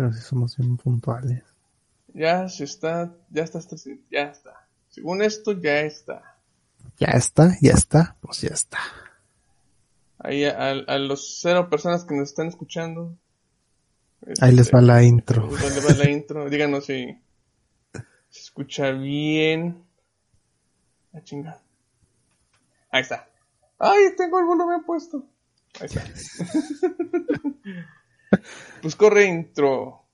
Pero sí somos bien puntuales. Ya se está, ya está, ya está. Según esto, ya está. Ya está, ya está, pues ya está. Ahí a, a los cero personas que nos están escuchando. Ahí les este, va la intro. les va la intro. Díganos si se escucha bien. La chingada. Ahí está. Ay, tengo el volumen puesto. Ahí está. pues corre intro.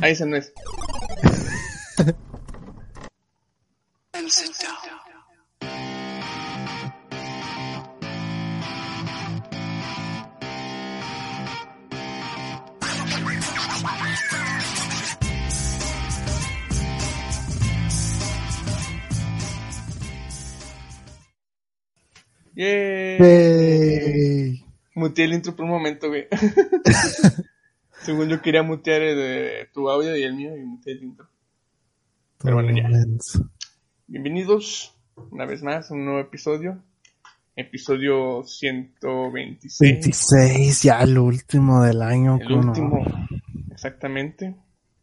Ahí ese no es. ¡Yay! Muteé el intro por un momento, güey. Según yo quería mutear el de tu audio y el mío y muteé el intro. Pero bueno, ya. Bienvenidos una vez más a un nuevo episodio. Episodio 126. 26, ya el último del año. El último, exactamente.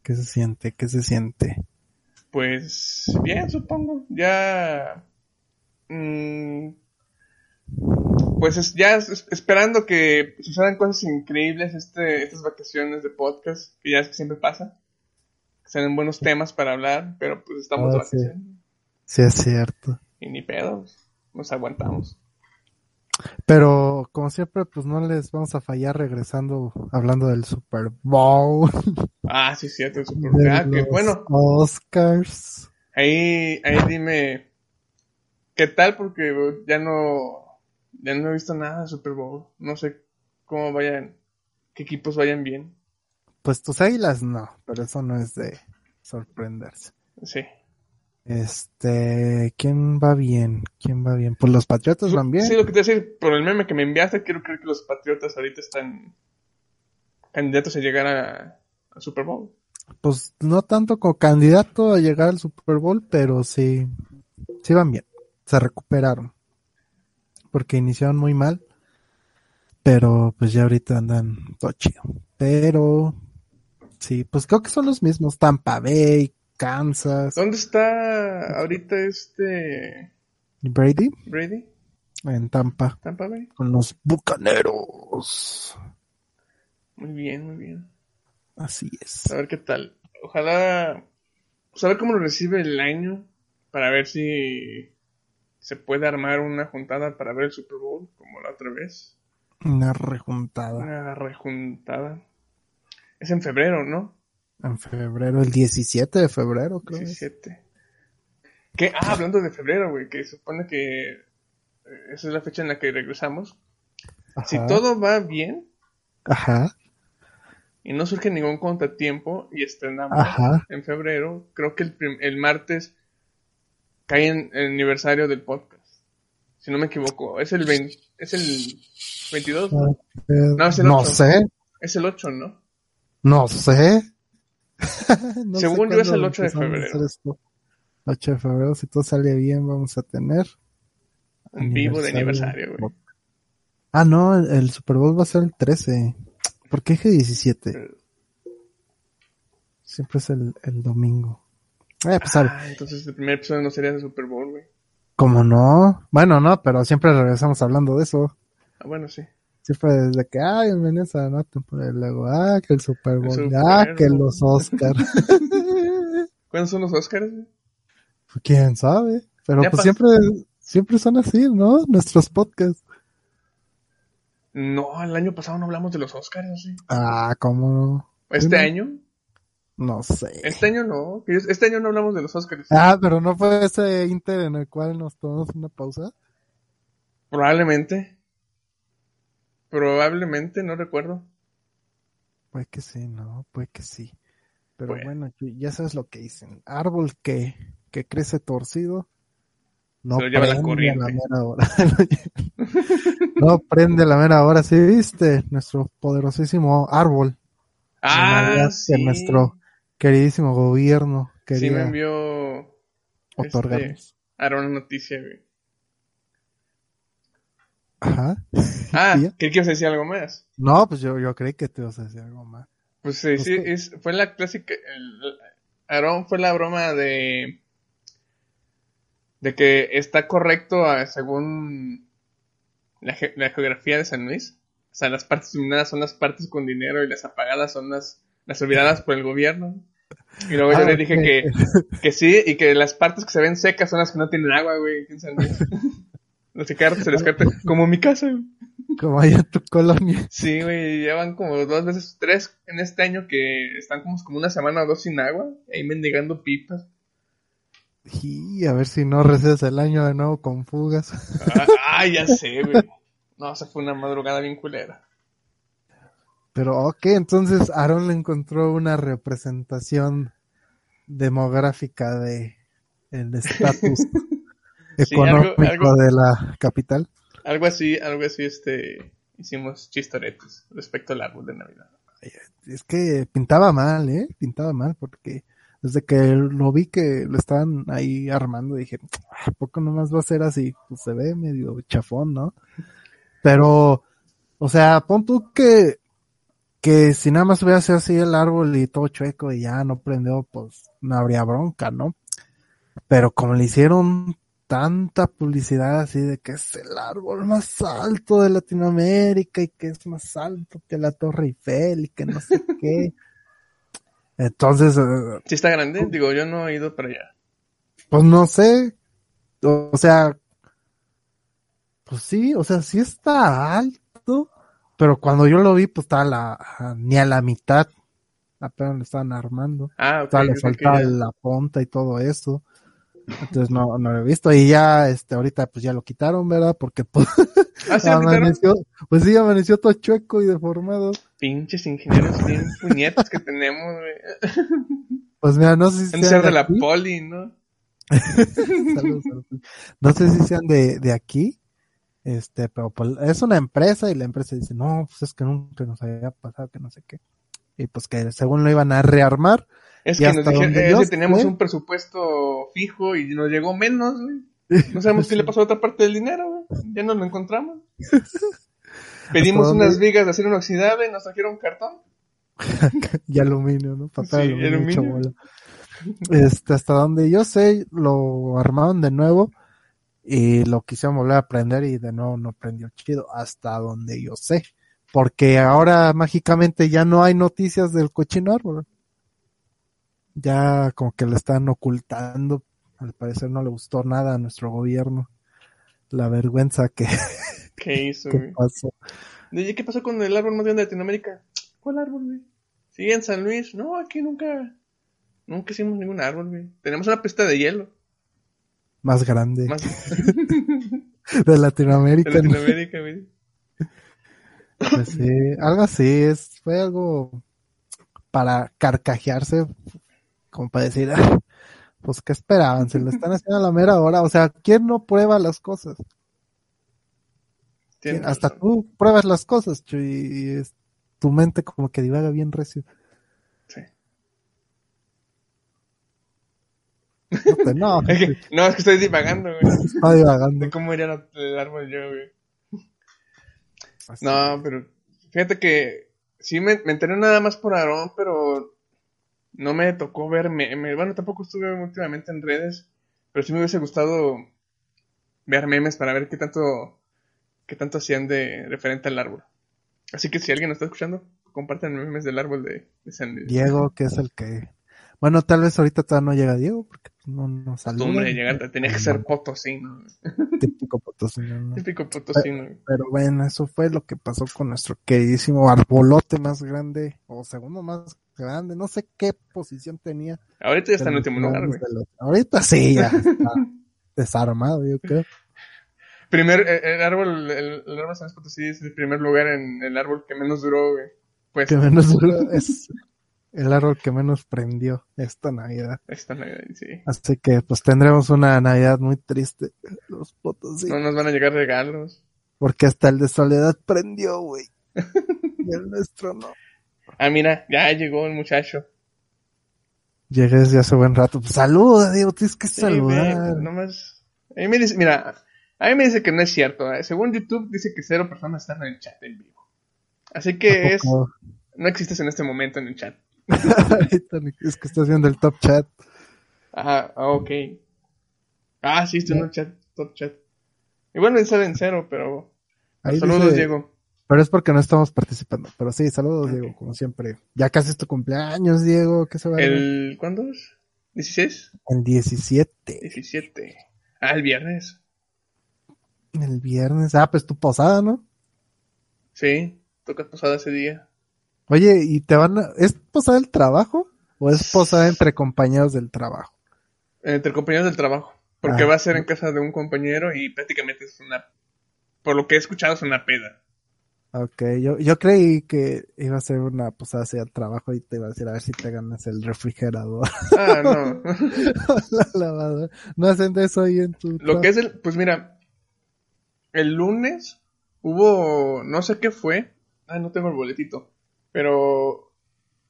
¿Qué se siente? ¿Qué se siente? Pues bien, supongo. Ya. mm, pues es- ya es- esperando que sucedan cosas increíbles este, estas vacaciones de podcast, que ya es que siempre pasa. Que sean buenos temas para hablar, pero pues estamos Ah, vacaciones. Sí, es cierto. Y ni pedos. Nos aguantamos. Pero como siempre, pues no les vamos a fallar regresando hablando del Super Bowl. Ah, sí, cierto. el Super- de Ah, que bueno. Oscars. Ahí, ahí dime qué tal, porque ya no, ya no he visto nada de Super Bowl. No sé cómo vayan, qué equipos vayan bien. Pues tus águilas no, pero eso no es de sorprenderse. Sí. Este, ¿quién va bien? ¿Quién va bien? Pues los Patriotas van bien. Sí, lo que te decir, por el meme que me enviaste, quiero creer que los Patriotas ahorita están candidatos a llegar a, a Super Bowl. Pues no tanto como candidato a llegar al Super Bowl, pero sí, sí van bien. Se recuperaron. Porque iniciaron muy mal. Pero pues ya ahorita andan todo chido. Pero sí, pues creo que son los mismos. Tampa Bay, Kansas, ¿Dónde está ahorita este Brady Brady? en Tampa Tampa Bay. con los Bucaneros. Muy bien, muy bien. Así es. A ver qué tal. Ojalá, pues a ver cómo lo recibe el año para ver si se puede armar una juntada para ver el Super Bowl como la otra vez. Una rejuntada Una rejuntada. Es en febrero, ¿no? en febrero, el 17 de febrero, creo. es. 17. ¿Qué? Ah, hablando de febrero, güey, que supone que eh, esa es la fecha en la que regresamos. Si Ajá. todo va bien Ajá. y no surge ningún contratiempo y estrenamos Ajá. en febrero, creo que el, el martes cae en el aniversario del podcast. Si no me equivoco, es el 20 es el 22, ¿no? Eh, No, es el no ocho. sé, Es el 8, ¿no? no sé. No sé Según yo es el cuándo 8 de febrero. hacer esto. 8 de febrero, si todo sale bien, vamos a tener. Un vivo de aniversario, güey. Ah, no, el, el Super Bowl va a ser el 13. ¿Por qué dije 17? Siempre es el, el domingo. Eh, pues Ah, entonces el primer episodio no sería de Super Bowl, güey. ¿cómo no? Bueno, no, pero siempre regresamos hablando de eso. Ah, bueno, sí. Siempre desde que, ay, bienvenidos a la temporada. Luego, ah, que el Super Bowl, Super ah, que los Oscars. ¿Cuándo son los Oscars? güey? ¿Quién sabe? Pero Ya pues siempre, siempre son así, ¿no? Nuestros podcasts. No, el año pasado no hablamos de los Oscars, ¿o ¿sí? Ah, ¿cómo no? ¿Este Sí, año? No sé. Este año no. Este año no hablamos de los Oscars. Ah, pero no fue ese Inter en el cual nos tomamos una pausa. Probablemente. Probablemente, no recuerdo. Puede que sí, no, puede que sí. Pero Bueno. bueno, ya sabes lo que dicen. Árbol que, que crece torcido. No Se lo lleva la prende a corriente. la mera hora. no prende la mera hora, sí viste, nuestro poderosísimo árbol. Ah, sí. que nuestro queridísimo gobierno Sí me envió otorgarnos. este, una noticia, güey. Ajá. Ah, ¿Y ya? ¿qué quieres decir algo más? No, pues yo, yo creí que te ibas a decir algo más. Pues sí, Pues sí, que- es- fue la clásica. el- Aarón fue la broma de. de que está correcto a- según la, ge- la geografía de San Luis. O sea, las partes iluminadas son las partes con dinero y las apagadas son las, las olvidadas por el gobierno. Y luego yo Ah, le dije que, que sí, y que las partes que se ven secas son las que no tienen agua, güey, San Luis. Los que se les corta, como mi casa, güey. Como allá en tu colonia. Sí, güey, llevan como dos veces, tres en este año que están como, como una semana o dos sin agua, ahí mendigando pipas. Y a ver si no recedes el año de nuevo con fugas. Ah, ah, ya sé, güey. No, esa fue una madrugada bien culera. Pero ok, entonces Aaron le encontró una representación demográfica de el estatus Sí, algo- económico algo- de la capital. Algo así, algo así, este, hicimos chistoretes respecto al árbol de Navidad. Es que pintaba mal, ¿eh? Pintaba mal porque desde que lo vi que lo estaban ahí armando dije, "Ah, ¿a poco nomás va a ser así? Pues se ve medio chafón, ¿no? Pero, o sea, pon tú que, que si nada más hubiera sido así el árbol y todo chueco y ya no prendió, pues no habría bronca, ¿no? Pero como le hicieron tanta publicidad así de que es el árbol más alto de Latinoamérica y que es más alto que la Torre Eiffel y que no sé qué. Entonces, eh, Sí está grande, digo, yo no he ido para allá. pues no sé, o sea, pues sí, o sea, sí está alto, pero cuando yo lo vi, pues estaba la, a- ni a la mitad, apenas lo estaban armando. Ah, O ok. sea, le que faltaba la punta y todo eso. Entonces no, no lo he visto. Y ya, este, ahorita pues ya lo quitaron, ¿verdad? Porque pues, Ah, sí, amaneció, pues sí, amaneció todo chueco y deformado. Pinches ingenieros bien puñetas que tenemos, güey. Pues mira, no sé si Han de sean ser de la aquí. poli, ¿no? Saludos, saludos. No sé si sean de, de aquí. Este, pero pues, es una empresa y la empresa dice, no, pues es que nunca nos había pasado, que no sé qué. Y pues que según lo iban a rearmar, Es que nos dijeron, teníamos sé- un presupuesto fijo y nos llegó menos, güey. No sabemos qué le pasó a otra parte del dinero, güey. Ya no lo encontramos. Pedimos unas vigas de acero inoxidable y nos trajeron cartón. y aluminio, ¿no? Sí, aluminio. Este, hasta donde yo sé, lo armaron de nuevo y lo quisieron volver a prender y de nuevo no prendió chido, hasta donde yo sé. Porque ahora mágicamente ya no hay noticias del cochino árbol. Ya como que lo están ocultando. Al parecer no le gustó nada a nuestro gobierno. La vergüenza que, ¿Qué hizo, que güey? pasó. ¿qué pasó con el árbol más grande de Latinoamérica? ¿Cuál árbol, güey? Sí, en San Luis. No, aquí nunca. Nunca hicimos ningún árbol, güey. Tenemos una pista de hielo. Más grande Más de Latinoamérica. de Latinoamérica, güey. Pues sí, algo así, es, fue algo para carcajearse, como para decir, "Ah, pues qué esperaban, se lo están haciendo a la mera hora, o sea, ¿quién no prueba las cosas? Hasta tú pruebas las cosas, Chuy, y es- tu mente como que divaga bien recio. No, te- no, Es que- no, es que estoy divagando, güey. está divagando. De cómo iría el árbol yo, güey. Así. No, pero fíjate que sí me, me enteré nada más por Aarón, pero no me tocó ver memes. Bueno, tampoco estuve últimamente en redes, pero sí me hubiese gustado ver memes para ver qué tanto qué tanto hacían de referente al árbol. Así que si alguien nos está escuchando, compartan memes del árbol de, de San. Diego, que es el que, bueno, tal vez ahorita todavía no llega Diego, porque no nos saluda. Costumbre de llegar, tenía que ser potosino. Típico potosino, ¿no? Típico potosino. Pero bueno, eso fue lo que pasó con nuestro queridísimo arbolote más grande, o segundo más grande, no sé qué posición tenía. Ahorita ya está en pero último lugar, güey. los- Ahorita sí, ya está desarmado, yo creo. Primer, el, el árbol, el, el árbol San Potosí es el primer lugar en el árbol que menos duró, güey. Pues, Que menos duró, es el árbol que menos prendió esta Navidad. esta Navidad, sí. Así que pues tendremos una Navidad muy triste, los potosí, No nos van a llegar regalos. porque hasta el de Soledad prendió, güey. Y el nuestro no. Ah, mira, ya llegó el muchacho. Llegué desde hace buen rato. Pues, saluda, Diego, tienes que Sí, saludar. güey, nomás. A mí me dice, mira, a mí me dice que no es cierto. ¿eh? Según YouTube dice que cero personas están en el chat en vivo. Así que ¿A es? No existes en este momento en el chat. Es que estás viendo el top chat. Ajá, ah, ok. Ah, sí, estoy en el chat, top chat. Igual me sale en cero, pero... Ahí Saludos, dice- Diego. Pero es porque no estamos participando. Pero sí, saludos, Diego, como siempre. Ya casi es tu cumpleaños, Diego. ¿Qué se va a? El... ¿Cuándo es? ¿16? El 17. 17. Ah, el viernes. El viernes. Ah, pues tu posada, ¿no? Sí, toca posada ese día. Oye, ¿y te van a... ¿Es posada del trabajo? ¿O es posada entre compañeros del trabajo? Entre compañeros del trabajo. Porque Ah. va a ser en casa de un compañero y prácticamente es una... Por lo que he escuchado es una peda. Ok, yo, yo creí que iba a ser una posada hacia el trabajo y te iba a decir a ver si te ganas el refrigerador. Ah, no. la lavadora. No hacen de eso ahí en tu... Lo que es el, pues mira, el lunes hubo, no sé qué fue, ah, no tengo el boletito, pero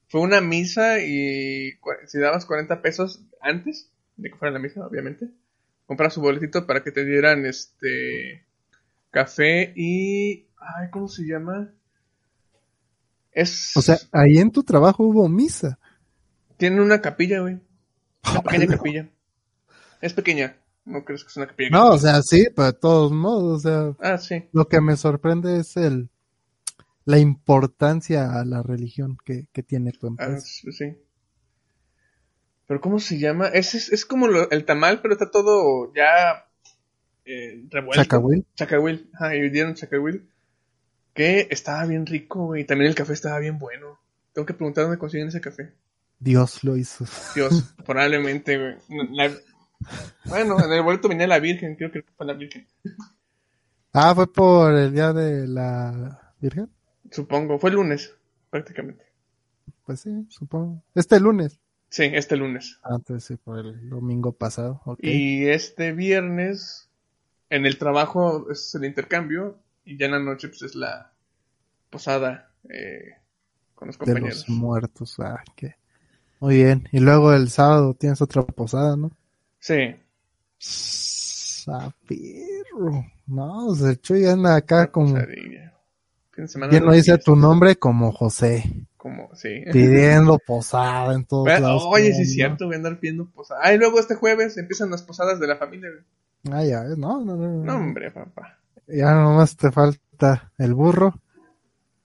fue una misa y si dabas 40 pesos antes de que fuera la misa, obviamente, compras su boletito para que te dieran este café y, ay, ¿cómo se llama? Es, O sea, ahí en tu trabajo hubo misa. tiene una capilla, güey, una pequeña capilla. Es pequeña, no crees que es una capilla. No, o sea, sí, pero de todos modos, o sea, Ah, sí. lo que me sorprende es el la importancia a la religión que, que tiene tu Ah, empresa. sí, sí. Pero ¿cómo se llama? Es, es, es como lo- el tamal, pero está todo ya eh, revuelto. Chacahuil. Chacahuil. Ajá, y dieron chacahuil. Que estaba bien rico, güey. También el café estaba bien bueno. Tengo que preguntar dónde consiguen ese café. Dios lo hizo. Dios, probablemente, güey. La- Bueno, en el boleto venía la Virgen, creo que fue la Virgen. Ah, fue por el día de la Virgen. Supongo, fue el lunes, prácticamente. Pues sí, supongo. Este lunes. Sí, este lunes. Antes sí, por el domingo pasado. Y este viernes, en el trabajo es el intercambio y ya en la noche pues es la posada eh, con los de compañeros. los muertos. Ah, qué. Muy bien. Y luego el sábado tienes otra posada, ¿no? Sí, Sapirro. No, o sea, el Chuy anda acá como. posadilla. ¿Quién no dice tu nombre? Como José. Como, sí. Pidiendo posada en todos Bueno, lados. Oye, sí es cierto, voy a andar pidiendo posada. Ah, y luego este jueves empiezan las posadas de la familia. güey. Ah, ya, no, no, no. No, hombre, papá. Ya nomás te falta el burro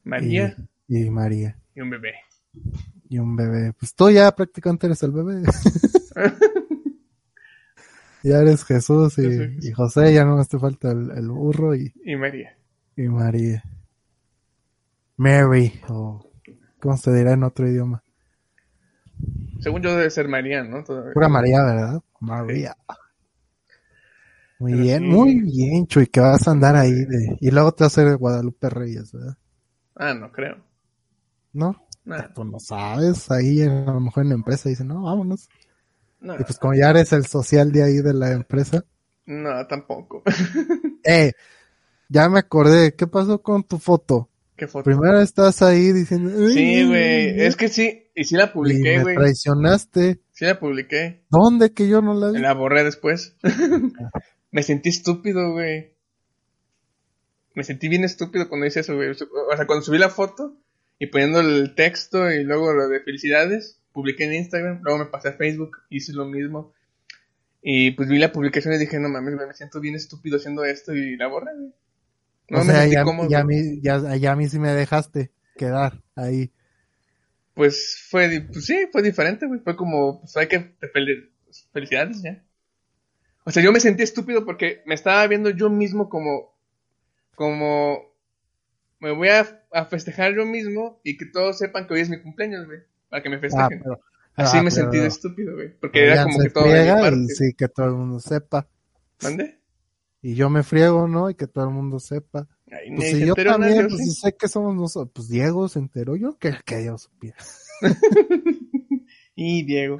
María y, y María. y un bebé. Y un bebé. Pues tú ya prácticamente eres el bebé. ya eres y, Jesús. y José, ya nomás te falta el, el burro y, Y María. y María. Mary, o ¿cómo se dirá en otro idioma? Según yo debe ser María, ¿no? Todavía. Pura María, ¿verdad? María. Muy Pero bien, sí. muy bien, Chuy, que vas a andar ahí de... Y luego te vas a hacer Guadalupe Reyes, ¿verdad? Ah, no creo. ¿No? Nada, Tú no sabes, ahí a lo mejor en la empresa dicen, no, vámonos. no, Y pues como ya eres el social de ahí de la empresa, no, tampoco. eh, ya me acordé, ¿qué pasó con tu foto? ¿Qué foto? Primero estás ahí diciendo, Sí, güey. Es que sí, y sí la publiqué, me güey. traicionaste. Sí la publiqué. ¿Dónde que yo no la vi? La borré después. Me sentí estúpido, güey. Me sentí bien estúpido cuando hice eso, güey. O sea, cuando subí la foto y poniendo el texto y luego lo de felicidades, publiqué en Instagram, luego me pasé a Facebook, hice lo mismo. Y pues vi la publicación y dije, no mames, me siento bien estúpido haciendo esto y la borré, güey. No o me sea, sentí ya, cómodo. ya, a mí, ya, ya a mí sí me dejaste quedar ahí. Pues fue, pues sí, fue diferente, güey. Fue como, pues hay que te fel- pues, felicidades ya. O sea, yo me sentí estúpido porque me estaba viendo yo mismo como, como, me voy a, a festejar yo mismo y que todos sepan que hoy es mi cumpleaños, güey. Para que me Ah, festejen. pero, Así ah, me sentí de estúpido, güey. Porque era como se que todo y sí, que todo el mundo sepa. ¿Mande? Y yo me friego, ¿no? Y que todo el mundo sepa. Ay, Pues si yo también, nadie, pues ¿sí? si sé que somos nosotros. Pues Diego se enteró, yo que, que yo supiera. Y Diego.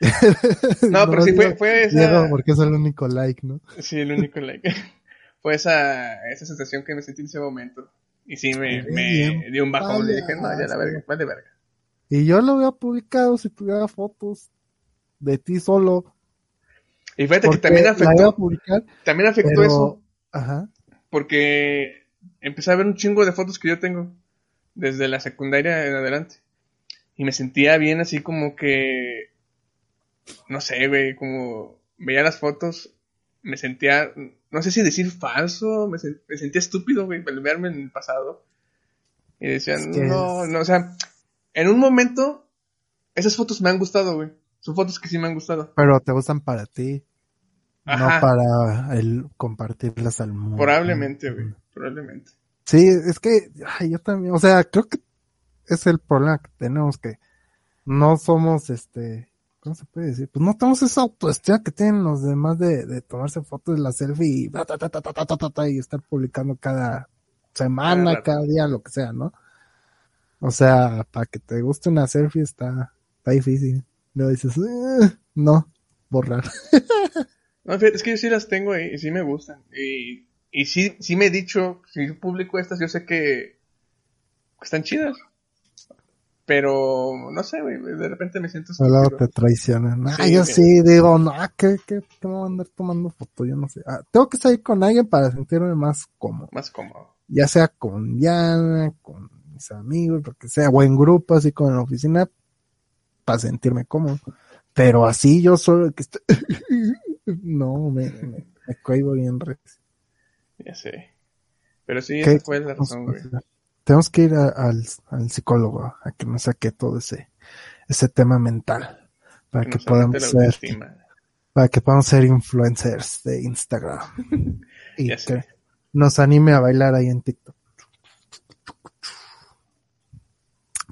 No, pero sí fue, fue esa... Diego porque es el único like, ¿no? Sí, el único like. Fue esa, esa sensación que me sentí en ese momento. Y sí, me, dio un bajón. Le dije, no, ya la verga, vale verga. Y yo lo hubiera publicado si tuviera fotos de ti solo. Y fíjate que también afectó, publicar, también afectó pero... eso. Ajá. Porque empecé a ver un chingo de fotos que yo tengo. desde la secundaria en adelante. Y me sentía bien así como que, no sé, güey, como veía las fotos, me sentía, no sé si decir falso, me, me sentía estúpido, güey, al verme en el pasado. Y decía, Es que no, no, o sea, en un momento, esas fotos me han gustado, güey. Son fotos que sí me han gustado. Pero te gustan para ti, no para el compartirlas al mundo. Probablemente, güey, probablemente. Sí, es que ay, yo también, o sea, creo que es el problema que tenemos que no somos este, ¿cómo se puede decir? Pues no tenemos esa autoestima que tienen los demás de, de tomarse fotos de la selfie y, ta, ta, ta, y estar publicando cada semana, cada, día, lo que sea, ¿no? O sea, para que te guste una selfie está, difícil. Luego dices, eh, no, borrar. No, es que yo sí las tengo y, y sí me gustan. Y, y sí, sí me he dicho, si yo publico estas, yo sé que están chidas. Pero, no sé, güey, de repente me siento estúpido. te traicionan. Ah, Sí, yo sí. sí digo, no, ¿qué, qué, qué me voy a andar tomando fotos? Yo no sé. Ah, tengo que salir con alguien para sentirme más cómodo. Más cómodo. Ya sea con Diana, con mis amigos, lo que sea, o en grupo, así como en la oficina, para sentirme cómodo. Pero así yo solo el que estoy... no, me, me, me cohibo bien. Ya sé. Pero sí, ¿Qué esa fue la razón, güey. Tenemos que ir a- al, al psicólogo a que nos saque todo ese, ese tema mental. Para Que podamos ser para que podamos ser influencers de Instagram y Ya que sé. nos anime a bailar ahí en TikTok.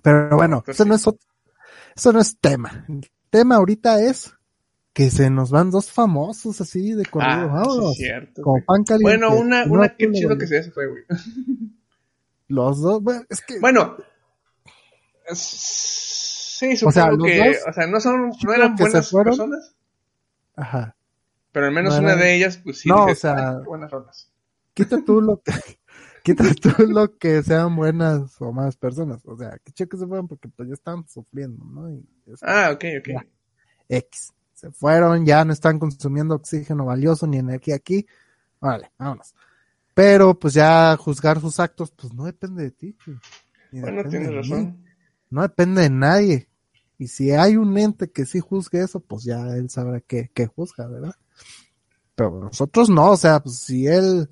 Pero bueno, Pues eso no es ot- eso no es tema. El tema ahorita es que se nos van dos famosos así de corrido. Ah, Vámonos, es cierto. como pan caliente. Bueno, una, No, una tú que chido que se se fue, güey. Los dos, bueno, es que Bueno, sí, supongo sea, los que, dos, o sea, no son, no eran buenas personas, ajá. pero al menos No una de ellas, pues sí, No, dices, o sea, "Ay, qué buenas rolas. Quita tú lo que quita tú lo que sean buenas o malas personas, o sea, que chido que se fueron porque pues ya están sufriendo, ¿no? Y es- Ah, ok, ok. Ya. X. Se fueron, ya no están consumiendo oxígeno valioso ni energía aquí. Vale, vámonos. Pero pues ya juzgar sus actos, pues no depende de ti. Bueno, tienes mí. razón. No depende de nadie. Y si hay un ente que sí juzgue eso, pues ya él sabrá qué, qué juzga, ¿verdad? Pero nosotros no, o sea, pues si él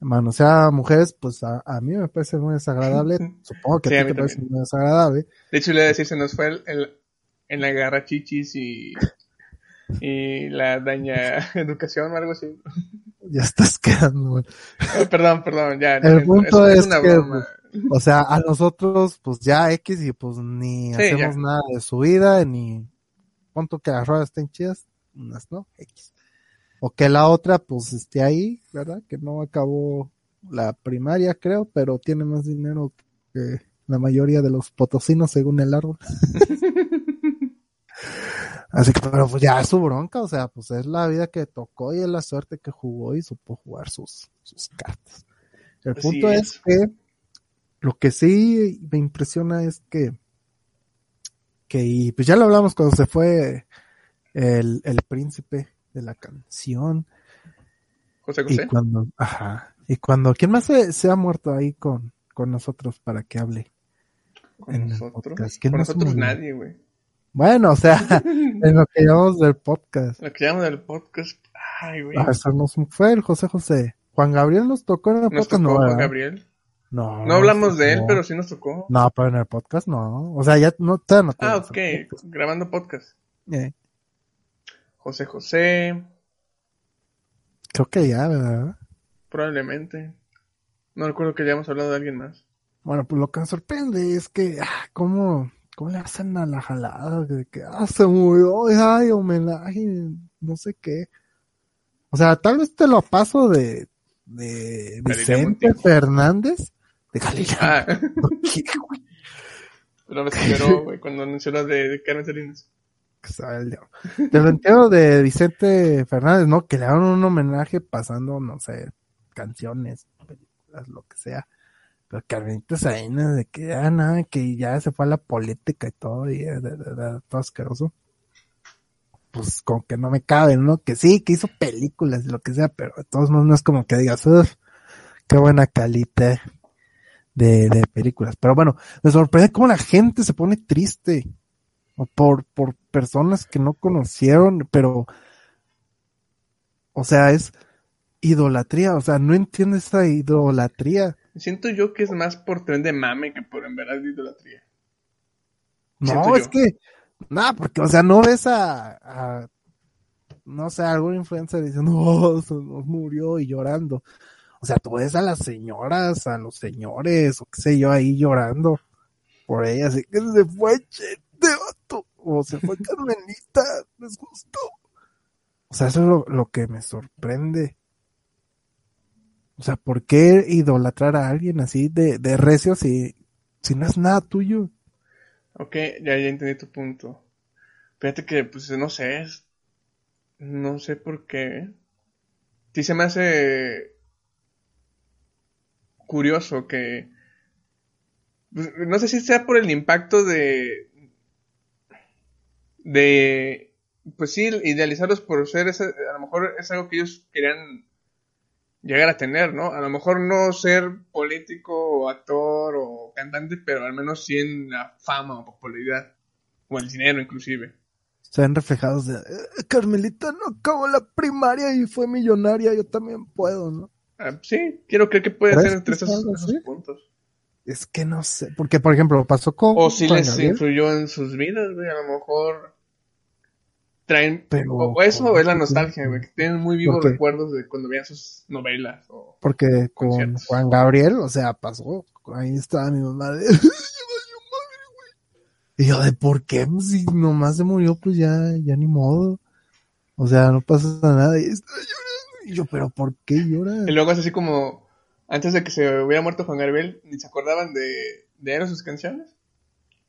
manosea a mujeres, pues a, a mí me parece muy desagradable. Supongo que Sí, a a ti mí te parece muy desagradable. De hecho, le iba a decir, se nos fue el, el- en la garra chichis y, y la daña educación o algo así. Ya estás quedando, güey. Ah, perdón, perdón, ya. El punto es una que, broma. O sea, a nosotros, pues ya X y pues ni Sí, hacemos ya. nada de su vida, ni punto que las ruedas estén chidas, unas no, X. O que la otra, pues esté ahí, ¿verdad? Que no acabó la primaria, creo, pero tiene más dinero que la mayoría de los potosinos según el árbol. Así que, pero pues ya es su bronca, o sea, pues es la vida que tocó y es la suerte que jugó y supo jugar sus, sus cartas. El Así punto es. es. que lo que sí me impresiona es que, que y pues ya lo hablamos cuando se fue el, el príncipe de la canción José y José. cuando, ajá, y cuando, ¿quién más se, se ha muerto ahí con, con nosotros para que hable? Con nosotros. podcast. ¿Quién Con nosotros nadie, güey. Bueno, o sea, en lo que llamamos del podcast. Lo que llamamos del podcast. Ay, güey. Ah, eso nos fue el José José. Juan Gabriel nos tocó en el Nos podcast, tocó no, Juan. Gabriel. No, No hablamos de él, no. pero sí nos tocó. No, pero en el podcast no. O sea, ya no, todavía no Ah, ok. podcast. Grabando podcast. Eh, José José, creo que ya, ¿verdad? probablemente. No recuerdo que hayamos hablado de alguien más. Bueno, pues lo que me sorprende es que, ah, ¿cómo, cómo le hacen a la jalada? Que, ah, se murió, ay, homenaje, no sé qué. O sea, tal vez te lo paso de, Vicente. Fernández, de Galilea. Ah, pero me güey, cuando anunció la de, de Carmen Salinas. Te lo entiendo de Vicente Fernández, ¿no? Que le hagan un homenaje pasando, no sé, canciones, películas, lo que sea. Pero Carmenita Salinas, de que ya nada, que ya se fue a la política y todo, y de- todo asqueroso. Pues como que no me cabe, ¿no? Que sí, que hizo películas y lo que sea, pero de todos modos no es como que digas, uff, qué buena calidad de, de películas. Pero bueno, me sorprende cómo la gente se pone triste por, por personas que no conocieron, pero, o sea, es idolatría, o sea, no entiendo esa idolatría. Siento yo que es más por tren de mame que por en verdad de idolatría. No, es que, nada, porque, o sea, no ves a, a no sé, algún influencer diciendo, oh, se nos murió y llorando. O sea, tú ves a las señoras, a los señores, o qué sé yo, ahí llorando por ella, así que se fue Chente, vato, o se fue Carmelita, les gustó. O sea, eso es lo, lo que me sorprende. O sea, ¿por qué idolatrar a alguien así de, de recio si, si no es nada tuyo? Ok, ya, ya entendí tu punto. Fíjate que, pues, no sé, no sé por qué. Sí se me hace curioso que, pues, no sé si sea por el impacto de, de, pues sí, idealizarlos por ser, ese- a lo mejor es algo que ellos querían llegar a tener, ¿no? A lo mejor no ser político o actor o cantante, pero al menos sí en la fama o popularidad, o el dinero inclusive. Se ven reflejados de, "Eh, Carmelita no acabó la primaria y fue millonaria, yo también puedo, ¿no? Ah, sí, quiero creer que puede ¿Crees ser entre esos, puntos. Es que no sé, porque por ejemplo pasó con O si Juan les Gabriel, influyó en sus vidas, güey, a lo mejor traen... Pero, o eso o es la nostalgia, güey, que tienen muy vivos recuerdos de cuando veían sus novelas. O... porque con conciertos. Juan Gabriel, o sea, pasó, ahí estaba mi mamá de, y yo de, ¿por qué? Pues si nomás se murió, pues ya, ya ni modo, o sea, no pasa nada, y y yo, pero ¿por qué llora? Y luego es así como, antes de que se hubiera muerto Juan Gabriel, ni se acordaban de, de él o sus canciones.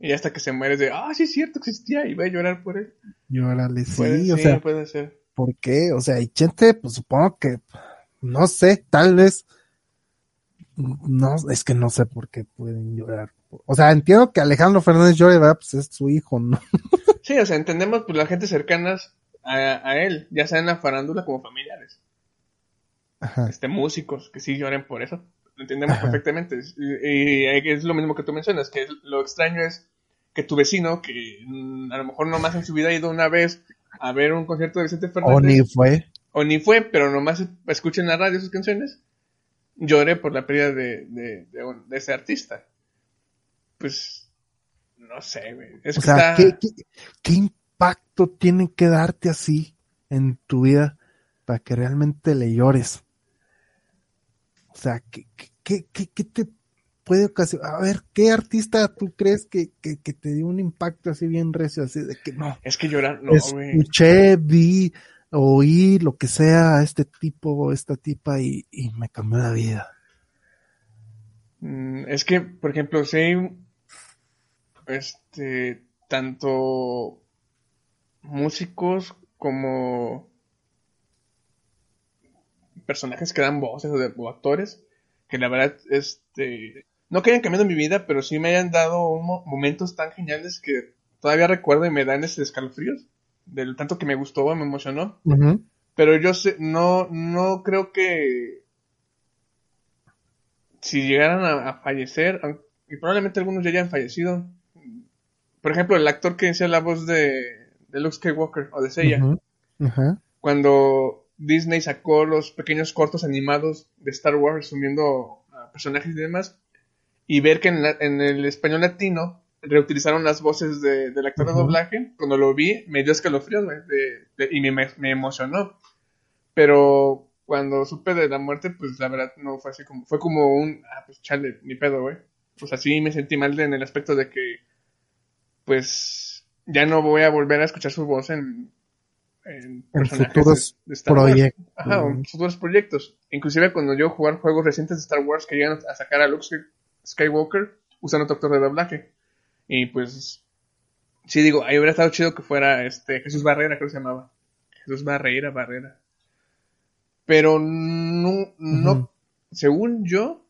Y hasta que se muere es de, ah, sí es cierto, existía, y voy a llorar por él. Llórale, sí, Puede, o sí, sea, puede ser. ¿por qué? O sea, y Chente, pues supongo que, no sé, tal vez, no, es que no sé por qué pueden llorar. O sea, entiendo que Alejandro Fernández llore, ¿verdad? Pues es su hijo, ¿no? Sí, o sea, entendemos pues la gente cercanas a, a él, ya sea en la farándula como familiares. Ajá. este, músicos que sí lloren por eso. Lo entendemos Ajá. perfectamente. Y, y es lo mismo que tú mencionas, que lo extraño es que tu vecino, que mm, a lo mejor nomás en su vida ha ido una vez a ver un concierto de Vicente Fernández, O ni fue. o ni fue, pero nomás escucha en la radio sus canciones, llore por la pérdida de, de, de un- de ese artista. Pues, no sé, güey. Es O que sea, está... ¿qué, qué, qué impacto tiene que darte así en tu vida para que realmente le llores? O sea, ¿qué, qué, qué, qué- qué te puede ocasionar? A ver, ¿qué artista tú crees que, que, que te dio un impacto así bien recio, así de que no? Es que llorar, no, escuché, vi, oí lo que sea a este tipo o esta tipa y, y me cambió la vida. Mm, Es que, por ejemplo, si este tanto músicos como personajes que dan voces o, de- o actores que la verdad este no que hayan cambiado mi vida, pero sí me hayan dado un mo- momentos tan geniales que todavía recuerdo y me dan ese escalofríos del tanto que me gustó, me emocionó. Pero yo sé, no, no creo que si llegaran a, a fallecer, y probablemente algunos ya hayan fallecido. Por ejemplo, el actor que hacía la voz de, de Luke Skywalker o de Seiya, cuando Disney sacó los pequeños cortos animados de Star Wars resumiendo personajes y demás, y ver que en, la- en el español latino reutilizaron las voces de- del actor de doblaje, cuando lo vi me dio escalofríos güey, de- de- y me, me- me emocionó. Pero cuando supe de la muerte, pues la verdad no fue así como, fue como un, ah, pues chale, ni pedo, güey. Pues así me sentí mal en el aspecto de que, pues, ya no voy a volver a escuchar su voz en, en, futuros de- proyectos. Ajá, en futuros proyectos. Inclusive cuando yo jugar juegos recientes de Star Wars querían a sacar a Luke Sky- Skywalker usando otro actor de doblaje. Y pues sí digo, ahí hubiera estado chido que fuera este Jesús Barrera, creo que se llamaba. Jesús Barrera, Barrera. Pero no, no, según yo,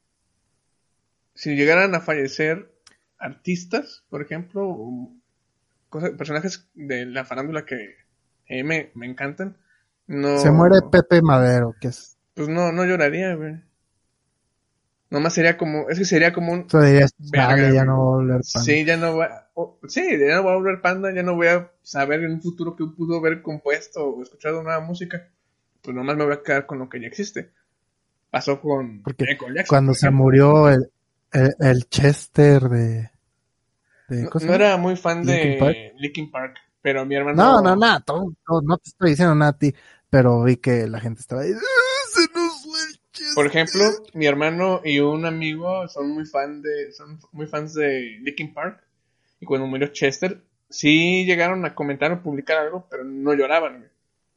si llegaran a fallecer artistas, por ejemplo, o cosas- personajes de la farándula que a mí me, me encantan, no... Se muere Pepe Madero, que es Pues no, no lloraría, güey. Nomás sería como, es que sería como un, dirías, Verga, "Chale, ya no voy a volver pan". sí, ya no va, sí, ya no voy a volver panda, ya no voy a saber en un futuro que pudo haber compuesto o escuchado nueva música. Pues nomás me voy a quedar con lo que ya existe. Pasó con Porque Jackson, Cuando por se murió el, el, el Chester de... de No, era muy fan de Park. Linkin Park, pero mi hermano... No, no, no, todo- todo- no te estoy diciendo nada a ti, pero vi que la gente estaba ahí. "Ah, Se nos fue el Chester". Por ejemplo, mi hermano y un amigo son muy fan de, son muy fans de Linkin Park. Y cuando murió Chester, sí llegaron a comentar o publicar algo, pero no lloraban, güey.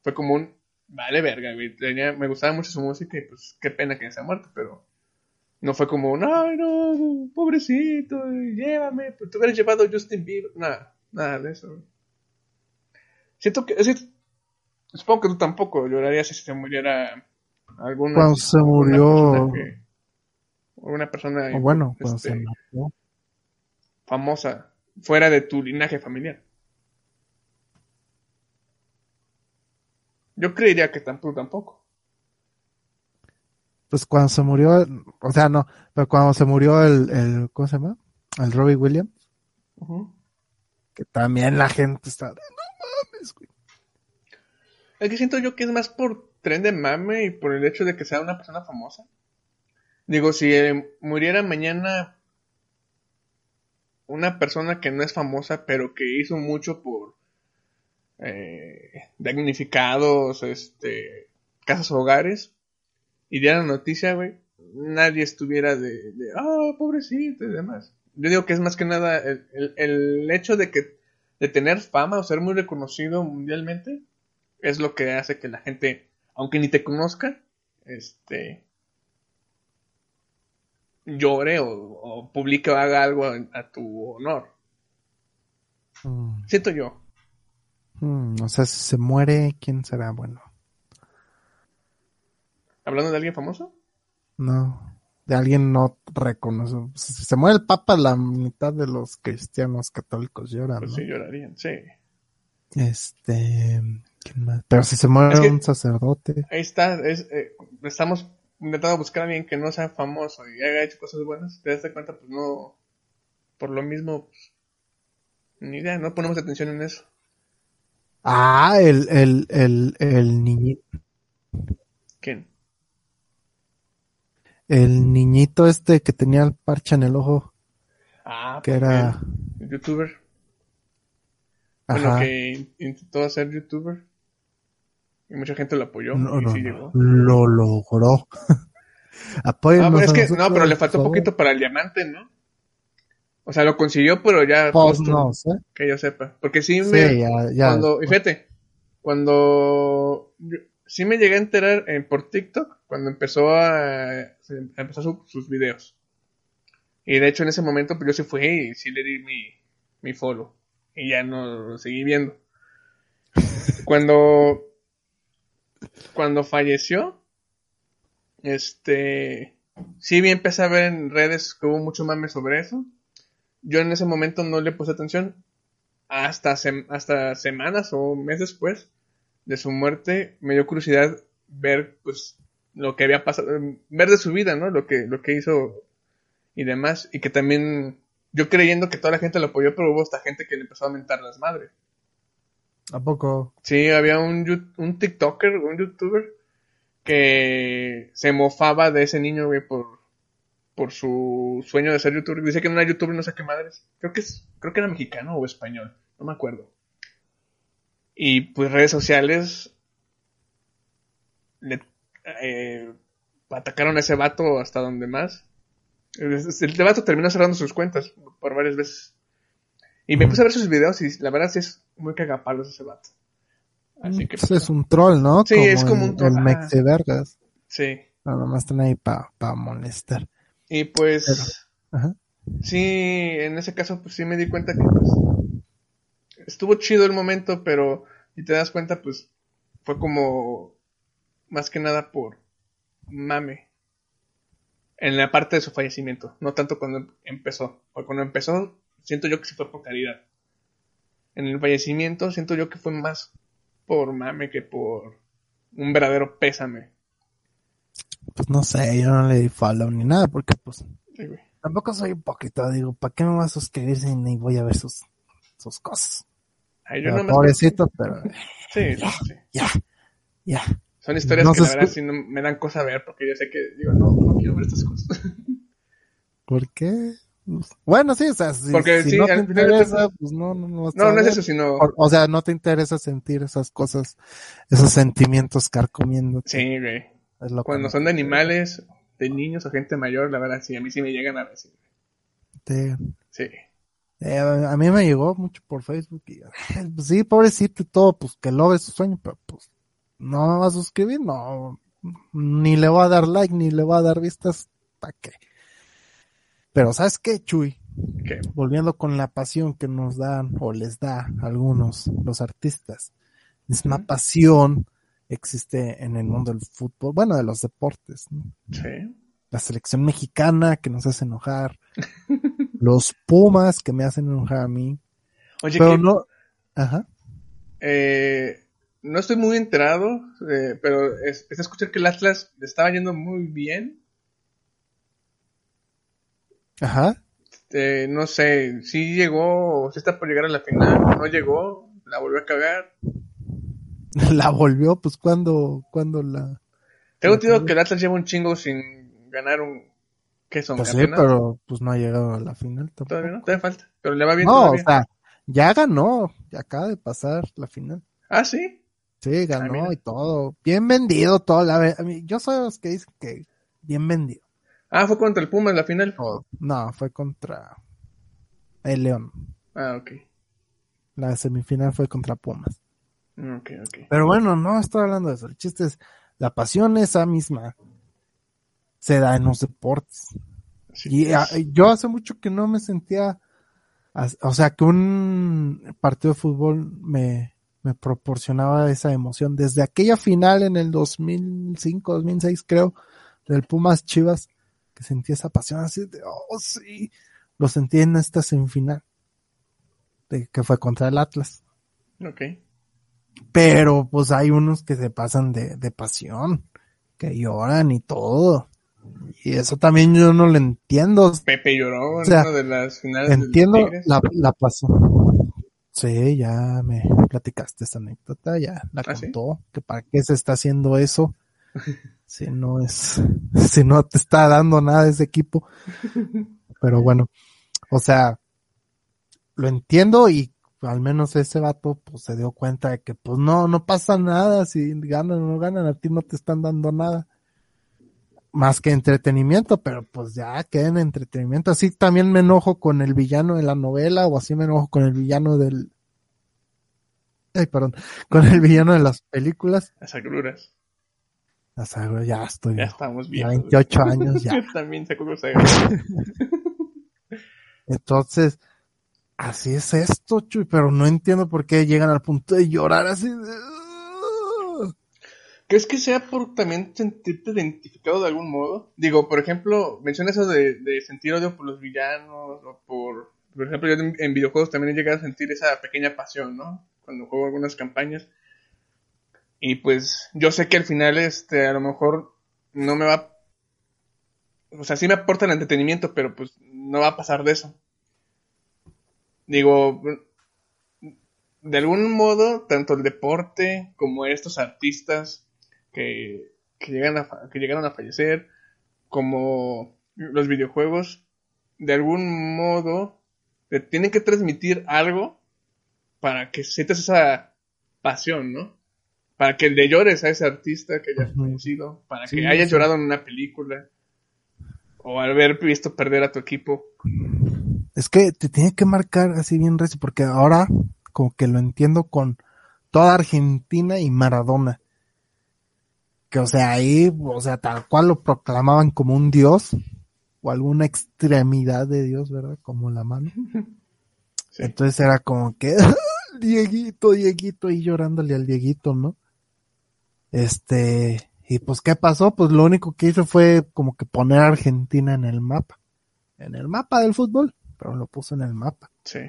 Fue como un, vale verga, güey. Tenía- me gustaba mucho su música y pues qué pena que se ha muerto, pero no fue como un, ay no, pobrecito, llévame, pues te hubieras llevado a Justin Bieber. Nada, nada de eso, güey. Siento que, es decir, supongo que tú tampoco llorarías si se muriera alguna Cuando se murió- persona que- alguna persona bueno, cuando este, se mató. famosa fuera de tu linaje familiar. Yo creería que tampoco tampoco. Pues cuando se murió, o sea, no, pero cuando se murió el, el ¿cómo se llama? El Robbie Williams, que también la gente está, no mames, güey. Que siento yo que es más por tren de mame y por el hecho de que sea una persona famosa. Digo, si eh, muriera mañana una persona que no es famosa, pero que hizo mucho por eh, damnificados, este, casas hogares, y diera la noticia, güey, nadie estuviera de, de ah, pobrecito y demás. Yo digo que es más que nada el, el- el hecho de que de tener fama o ser muy reconocido mundialmente es lo que hace que la gente, aunque ni te conozca, este llore o, o publique o haga algo a, a tu honor. Mm, Siento yo. mm, o sea, si se muere, ¿quién será? Bueno, Hablando de alguien famoso, no, de alguien no reconocido. Si se muere el Papa, la mitad de los cristianos católicos lloran, pues ¿no? sí llorarían, sí. Este, ¿quién más? Pero si se muere Es que- un sacerdote, Ahí está, es, eh, estamos intentando buscar a alguien que no sea famoso y haya hecho cosas buenas. Te das cuenta, pues no, por lo mismo, pues, ni idea, no ponemos atención en eso. ah, el, el, el, el niñito. ¿Quién? El niñito este que tenía el parche en el ojo, Ah, que pues, era, youtuber. Bueno, ajá, que in- intentó ser youtuber. Y mucha gente lo apoyó no, y no, sí llegó. lo logró. Apóyennos Ah, pero es que, nosotros, no, pero le faltó favor. poquito para el diamante, ¿no? O sea, lo consiguió, pero ya Pues póstumo, no sé. que yo sepa. Porque sí Sí, me, ya, ya. cuando, y fíjate, cuando yo- sí me llegué a enterar eh, por TikTok, cuando empezó a, a empezar su- sus videos. Y de hecho en ese momento pues yo sí fui y sí le di mi, mi follow. Y ya no lo seguí viendo. Cuando, cuando falleció, este, sí vi, empecé a ver en redes que hubo mucho mame sobre eso. Yo en ese momento no le puse atención. Hasta, sem- hasta semanas o meses después de su muerte me dio curiosidad ver pues lo que había pasado, ver de su vida, ¿no? Lo que, lo que hizo y demás. Y que también yo creyendo que toda la gente lo apoyó, pero hubo hasta gente que le empezó a mentar las madres. ¿A poco? Sí, había un, un TikToker, un YouTuber, que se mofaba de ese niño, güey, por, por su sueño de ser YouTuber. Dice que no era YouTuber, no sé qué madres. Creo que es, creo que era mexicano o español, no me acuerdo. Y pues redes sociales le eh, atacaron a ese vato hasta donde más. El, el vato terminó cerrando sus cuentas por varias veces. Y me puse a ver sus videos y la verdad sí es muy cagapalos ese vato. Así que Pues es un troll, ¿no? Sí, es como el- un troll, El. Mexi Vergas. sí. No, nomás están ahí para pa molestar. Y pues Ajá. sí, en ese caso pues sí me di cuenta que pues estuvo chido el momento, pero si te das cuenta pues fue como más que nada por mame en la parte de su fallecimiento, no tanto cuando empezó, porque cuando empezó siento yo que sí fue por caridad. En el fallecimiento siento yo que fue más por mame que por un verdadero pésame. pues no sé, yo no le di follow ni nada, porque pues Sí, güey. tampoco soy hipócrita, digo, ¿para qué me voy a suscribir si ni voy a ver sus, sus cosas? Ay, yo Pero pero Sí, sí, sí. ya, ya. Son historias No que la verdad sí no, me dan cosa ver, porque yo sé que, digo, no, no quiero ver estas cosas. ¿Por qué? Bueno, sí, o sea, si, Porque si sí, no te interesa, cuentas- pues no, no, no No, a no es eso, sino... O, o sea, no te interesa sentir esas cosas, esos sentimientos carcomiendo. Sí, güey. Cuando son de te- animales, de niños o gente mayor, la verdad sí, a mí sí me llegan a decir. te- Sí. Eh, a mí me llegó mucho por Facebook y pues sí, pobrecito y todo, pues que lo ve su sueño, pero pues no me va a suscribir, no, ni le voy a dar like, ni le voy a dar vistas, ¿para qué? Pero ¿sabes qué, Chuy? ¿Qué? volviendo con la pasión que nos dan o les da a algunos los artistas. Misma Ujú. pasión existe en el mundo del fútbol, bueno, de los deportes. ¿no? Sí. La selección mexicana que nos hace enojar, los Pumas que me hacen enojar a mí, Oye, pero que, no, ajá, eh, no estoy muy enterado, eh, pero es, escuchar que el Atlas le estaba yendo muy bien. ajá, Eh, no sé, si llegó o si está por llegar a la final, no llegó, la volvió a cagar. la volvió, pues cuando, cuando la, Tengo entendido que el Atlas lleva un chingo sin ganar un... ¿Qué son? pues sí, pero pues no ha llegado a la final tampoco. Todavía no, todavía falta. Pero le va bien No, o sea, ya ganó, ya acaba de pasar la final. Ah, sí. Sí, ganó y todo. Bien vendido todo. La a mí, yo soy los que dicen que bien vendido. Ah, fue contra el Pumas la final. No, fue contra el León. Ah, ok. La semifinal fue contra Pumas. Ok, ok. Pero bueno, no estoy hablando de eso. El chiste es, la pasión esa misma se da en los deportes. Así Y ah, yo hace mucho que no me sentía, o sea, que un partido de fútbol me, me proporcionaba esa emoción. Desde aquella final en el 2005, 2006 creo, del Pumas Chivas, que sentí esa pasión así de, oh sí, lo sentí en esta semifinal, de, que fue contra el Atlas. Ok. Pero pues hay unos que se pasan de, de pasión, que lloran y todo. Y eso también yo no lo entiendo. Pepe lloró en O sea, una de las finales Entiendo la, la pasó. Sí, ya me platicaste esa anécdota, ya la ¿Ah, sí? contó, que para qué se está haciendo eso, si no es, si no te está dando nada ese equipo. Pero bueno, o sea, lo entiendo y al menos ese vato pues se dio cuenta de que pues no, no pasa nada, si ganan o no ganan, a ti no te están dando nada. Más que entretenimiento, pero pues ya queda en entretenimiento. Así también me enojo con el villano de la novela, o así me enojo con el villano del, ay, perdón, con el villano de las películas. Las agruras. Sea, güey, ya estoy, Ya ya, estamos bien. 28 años, ya. Yo también saco los agruras. Entonces, así es esto, Chuy, pero no entiendo por qué llegan al punto de llorar así. de- ¿Crees que sea por también sentirte identificado de algún modo? Digo, por ejemplo, menciona eso de, sentir odio por los villanos o por... Por ejemplo, yo en videojuegos también he llegado a sentir esa pequeña pasión, ¿no? Cuando juego algunas campañas. Y pues yo sé que al final, este, a lo mejor no me va... O sea, sí me aporta el entretenimiento, pero pues no va a pasar de eso. Digo, de algún modo, tanto el deporte como estos artistas que, que, llegan a, que llegaron a fallecer, como los videojuegos, de algún modo, te tienen que transmitir algo para que sientas esa pasión, ¿no? Para que le llores a ese artista que haya fallecido, para Sí, que hayas sí. llorado en una película, o al haber visto perder a tu equipo. Es que te tiene que marcar así bien recio, porque ahora como que lo entiendo con toda Argentina y Maradona. Que o sea, ahí, o sea, tal cual lo proclamaban como un dios, o alguna extremidad de dios, ¿verdad? Como la mano. Sí. Entonces era como que, Dieguito, Dieguito, y llorándole al Dieguito, ¿no? Este, y pues, ¿qué pasó? Pues lo único que hizo fue como que poner a Argentina en el mapa. En el mapa del fútbol, pero lo puso en el mapa. Sí.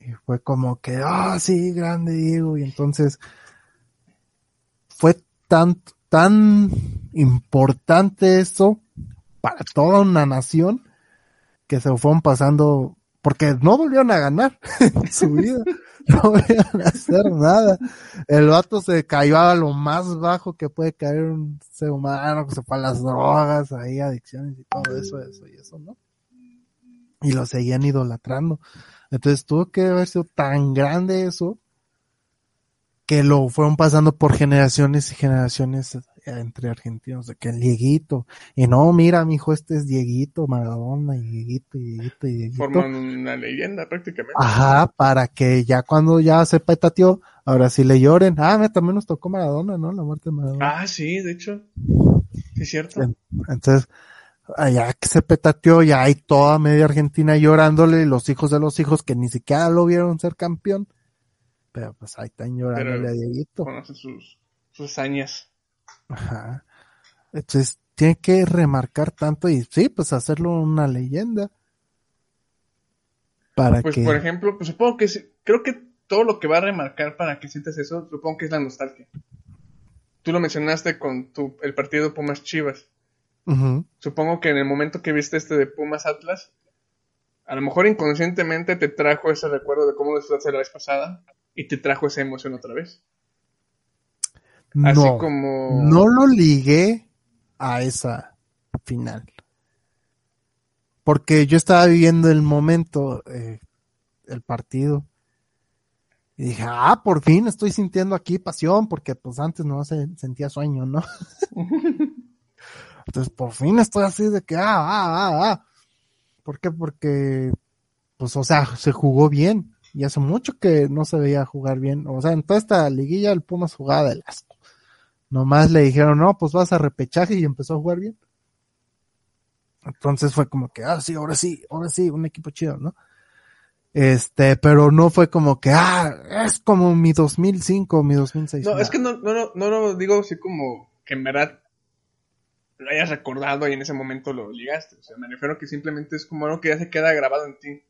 Y fue como que, ah, sí, grande Diego. Y entonces fue tan, tan importante eso para toda una nación que se fueron pasando, porque no volvieron a ganar en su vida, no volvieron a hacer nada. El vato se cayó a lo más bajo que puede caer un ser humano, que se fue a las drogas, ahí adicciones y todo eso, eso y eso, ¿no? Y lo seguían idolatrando. Entonces tuvo que haber sido tan grande eso que lo fueron pasando por generaciones y generaciones entre argentinos, de que el Dieguito, y no, mira, mi hijo, este es Dieguito, Maradona, y Dieguito, y Dieguito, y Dieguito. Forman una leyenda prácticamente. Ajá, para que ya cuando ya se petateó, ahora sí le lloren. Ah, me- también nos tocó Maradona, ¿no? La muerte de Maradona. Ah, sí, de hecho. Sí, es cierto. Entonces, allá que se petateó, ya hay toda media Argentina llorándole, los hijos de los hijos que ni siquiera lo vieron ser campeón. Pero pues ahí están llorándole a Dieguito. Conoce sus, sus hazañas. Ajá. Entonces, tiene que remarcar tanto y sí, pues hacerlo una leyenda. Para Pues, que... por ejemplo, pues supongo que creo que todo lo que va a remarcar para que sientas eso, supongo que es la nostalgia. Tú lo mencionaste con tu, el partido Pumas Chivas. Supongo que en el momento que viste este de Pumas Atlas, a lo mejor inconscientemente te trajo ese recuerdo de cómo lo disfrutaste la vez pasada y te trajo esa emoción otra vez. Así No, como... no lo ligué a esa final. Porque yo estaba viviendo el momento, eh, el partido. Y dije, ah, por fin estoy sintiendo aquí pasión, porque pues antes no se sentía sueño, ¿no? Entonces por fin estoy así de que, ah, ah, ah, ah. ¿Por qué? Porque, pues, o sea, se jugó bien. Y hace mucho que no se veía jugar bien. O sea, en toda esta liguilla el Pumas jugaba del asco. Nomás le dijeron, no, pues vas a repechaje y empezó a jugar bien. Entonces fue como que, ah, sí, ahora sí, ahora sí, un equipo chido, ¿no? Este, pero no fue como que, ah, es como mi 2005, mi 2006. No, No. es que no, no, no, no lo digo así como que en verdad lo hayas recordado y en ese momento lo ligaste. O sea, me refiero a que simplemente es como algo que ya se queda grabado en ti.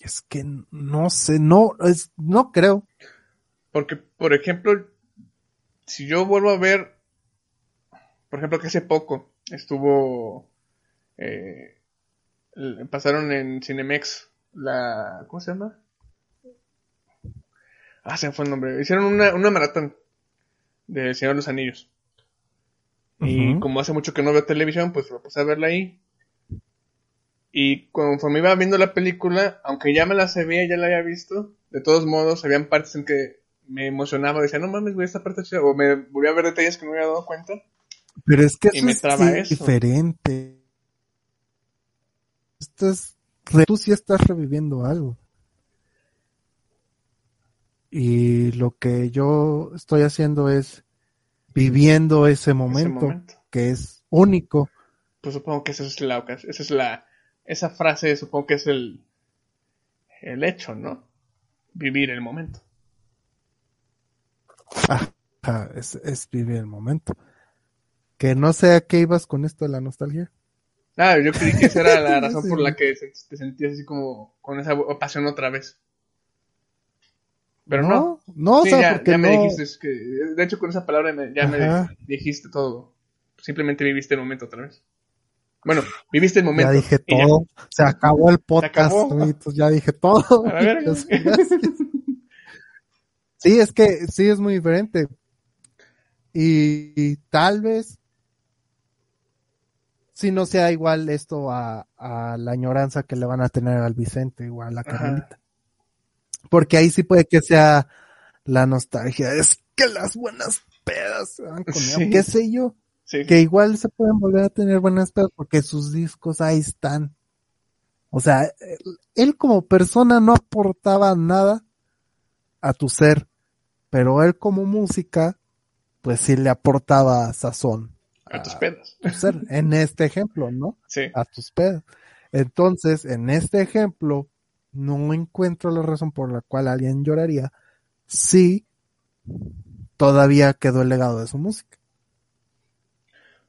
Es que no sé, no, es, no creo. Porque, por ejemplo, si yo vuelvo a ver, por ejemplo, que hace poco estuvo, eh, pasaron en Cinemex la, ¿cómo se llama? Ah, se me fue el nombre. Hicieron una, una maratón de El Señor de los Anillos. Y como hace mucho que no veo televisión, pues me puse a verla ahí. Y conforme iba viendo la película, aunque ya me la sabía, ya la había visto, de todos modos, habían partes en que me emocionaba, decía, no mames, güey, esta parte es chida", o me volví a ver detalles que no me había dado cuenta. Pero es que eso me es traba sí eso. diferente. Esto es, tú sí estás reviviendo algo. Y lo que yo estoy haciendo es viviendo ese momento, momento. que es único. Pues supongo que esa es la esa es la, esa frase supongo que es el, el hecho, ¿no? Vivir el momento. Ajá, es, es vivir el momento. Que no sé a qué ibas con esto de la nostalgia. Ah, yo creí que esa era la razón Sí. por la que te sentías así como con esa pasión otra vez. Pero no. no, o Sí, sea, ya, porque ya me no- dijiste es que, de hecho con esa palabra ya Ajá. me dijiste todo. Simplemente viviste el momento otra vez. Bueno, viviste el Ya momento. dije ya. todo. Se acabó el podcast. acabó. amiguitos, ya dije todo. A. Sí, es que sí es muy diferente. Y, y tal vez si no sea igual esto a, a la añoranza que le van a tener al Vicente o a la Ajá. Carmelita. Porque ahí sí puede que sea la nostalgia. Es que las buenas pedas se van con Sí. qué sé yo Sí, que igual se pueden volver a tener buenas pedas porque sus discos ahí están. O sea, él, como persona no aportaba nada a tu ser, pero él como música, pues sí le aportaba sazón a tus pedas. a tu ser. En este ejemplo, ¿no? Sí. A tus pedas. Entonces, en este ejemplo, no encuentro la razón por la cual alguien lloraría si todavía quedó el legado de su música.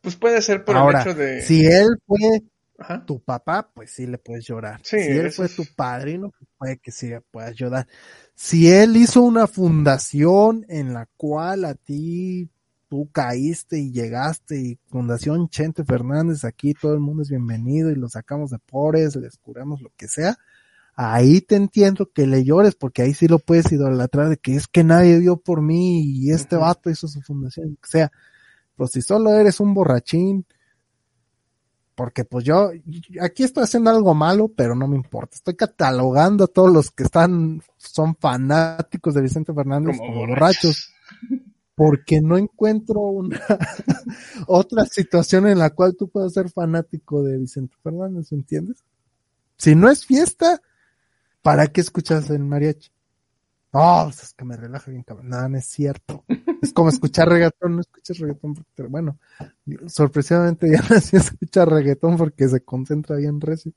Pues puede ser por Ahora, el hecho de. si él fue Ajá. tu papá, pues sí le puedes llorar. Sí, si él fue es- tu padrino, pues puede que sí le puedas llorar. Si él hizo una fundación en la cual a ti tú caíste y llegaste y Fundación Chente Fernández, aquí todo el mundo es bienvenido y lo sacamos de pobres, les curamos lo que sea, ahí te entiendo que le llores porque ahí sí lo puedes idolatrar de que es que nadie vio por mí y este vato hizo su fundación, lo que sea. Pero si solo eres un borrachín, porque pues yo aquí estoy haciendo algo malo, pero no me importa. Estoy catalogando a todos los que están, son fanáticos de Vicente Fernández Como como, borrachos. borrachos, porque no encuentro una otra situación en la cual tú puedas ser fanático de Vicente Fernández, ¿entiendes? Si no es fiesta, ¿para qué escuchas el mariachi? No, pues es que me relaja bien cabrón. No, no es cierto. Es como escuchar reggaetón, no escuchas reggaetón porque, bueno, sorpresivamente ya nací a escuchar reggaetón porque se concentra bien recio.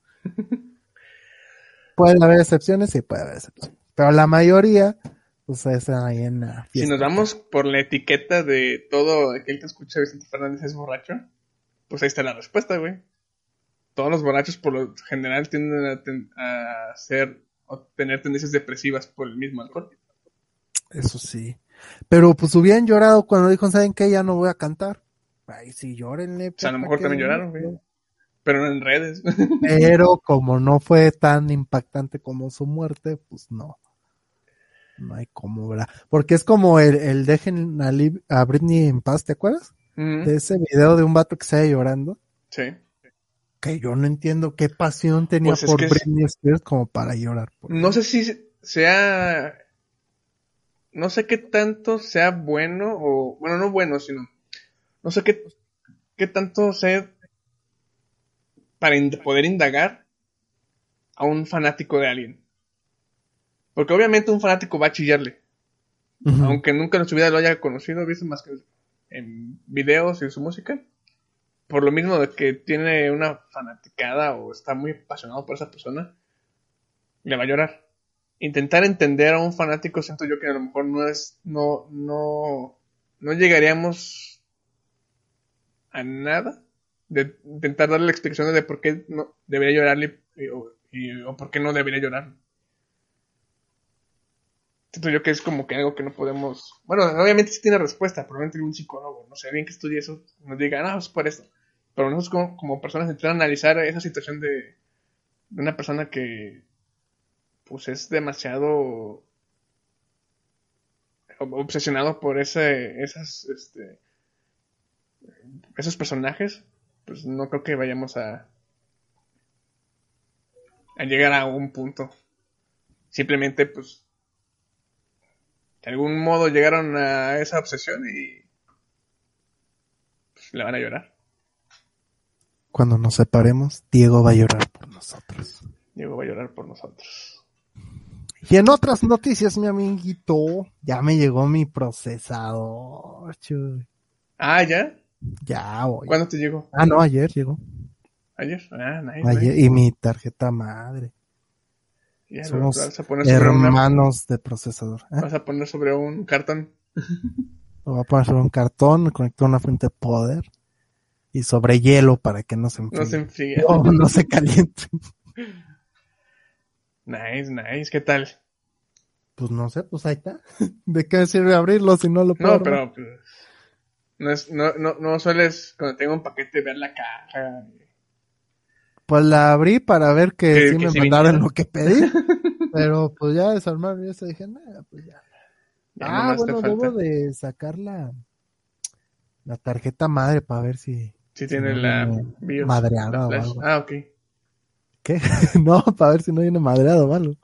Puede haber excepciones, sí puede haber excepciones. Pero la mayoría, pues es ahí en la Si nos vamos por la etiqueta de todo aquel que escucha a Vicente Fernández es borracho, pues ahí está la respuesta, güey. Todos los borrachos por lo general tienden a, ten- a ser o tener tendencias depresivas por el mismo alcohol. Eso sí. Pero pues hubieran llorado cuando dijo, ¿saben qué? Ya no voy a cantar. Ay, sí, llórenle. O sea, a lo mejor ¿para también lloraron, güey. Pero no en redes. Pero como no fue tan impactante como su muerte, pues no. No hay como, ¿verdad? Porque es como el, el dejen a, Britney en paz, ¿te acuerdas? De ese video de un vato que se llorando. Sí. Que yo no entiendo qué pasión tenía Pues es por Britney Spears como para llorar. por No sé si sea. No sé qué tanto sea bueno o. Bueno, no bueno, sino. No sé qué, qué tanto sea para ind- poder indagar a un fanático de alguien. Porque obviamente un fanático va a chillarle. Aunque nunca en su vida lo haya conocido, visto más que en videos y en su música. Por lo mismo de que tiene una fanaticada o está muy apasionado por esa persona, le va a llorar. Intentar entender a un fanático siento yo que a lo mejor no es, no, no, no llegaríamos a nada de intentar darle la explicación de por qué no debería llorarle o, por qué no debería llorar. Siento yo que es como que algo que no podemos. Bueno, obviamente sí tiene respuesta, probablemente un psicólogo, no sé bien que estudie eso, nos diga, no, es por esto. Pero nosotros como, como personas intentar analizar esa situación de, de una persona que pues es demasiado ob- obsesionado por ese, esas, este, esos personajes, pues no creo que vayamos a, a llegar a un punto. Simplemente, pues, de algún modo llegaron a esa obsesión y pues, le van a llorar. Cuando nos separemos, Diego va a llorar por nosotros. Diego va a llorar por nosotros. Y en otras noticias, mi amiguito, ya me llegó mi procesador. chuy. Ah, ¿ya? Ya, voy. ¿Cuándo te llegó? Ah, no, ayer llegó. Ayer. Ah, nice. Ayer, nice. y mi tarjeta madre. Ya, Somos vas a poner sobre una- hermanos de procesador. ¿eh? vas a poner sobre un cartón. Lo voy a poner sobre un cartón, conectar una fuente de poder y sobre hielo para que no se enfríe. No se enfría. No, no se caliente. Nice, nice. ¿Qué tal? Pues no sé, pues ahí está. ¿De qué sirve abrirlo si no lo puedo No, pero pues, no, es, no, no, no sueles cuando tengo un paquete ver la caja. Pues la abrí para ver que Que- sí que me sí mandaron viniera. lo que pedí. pero pues ya desarmar y eso dije, nada, pues ya. Ya ah, bueno, debo de sacar la, la tarjeta madre para ver si... Si tiene la BIOS, madreada la o flash. algo. Ah, ok. ¿Qué? no, para ver si no viene madreado o algo.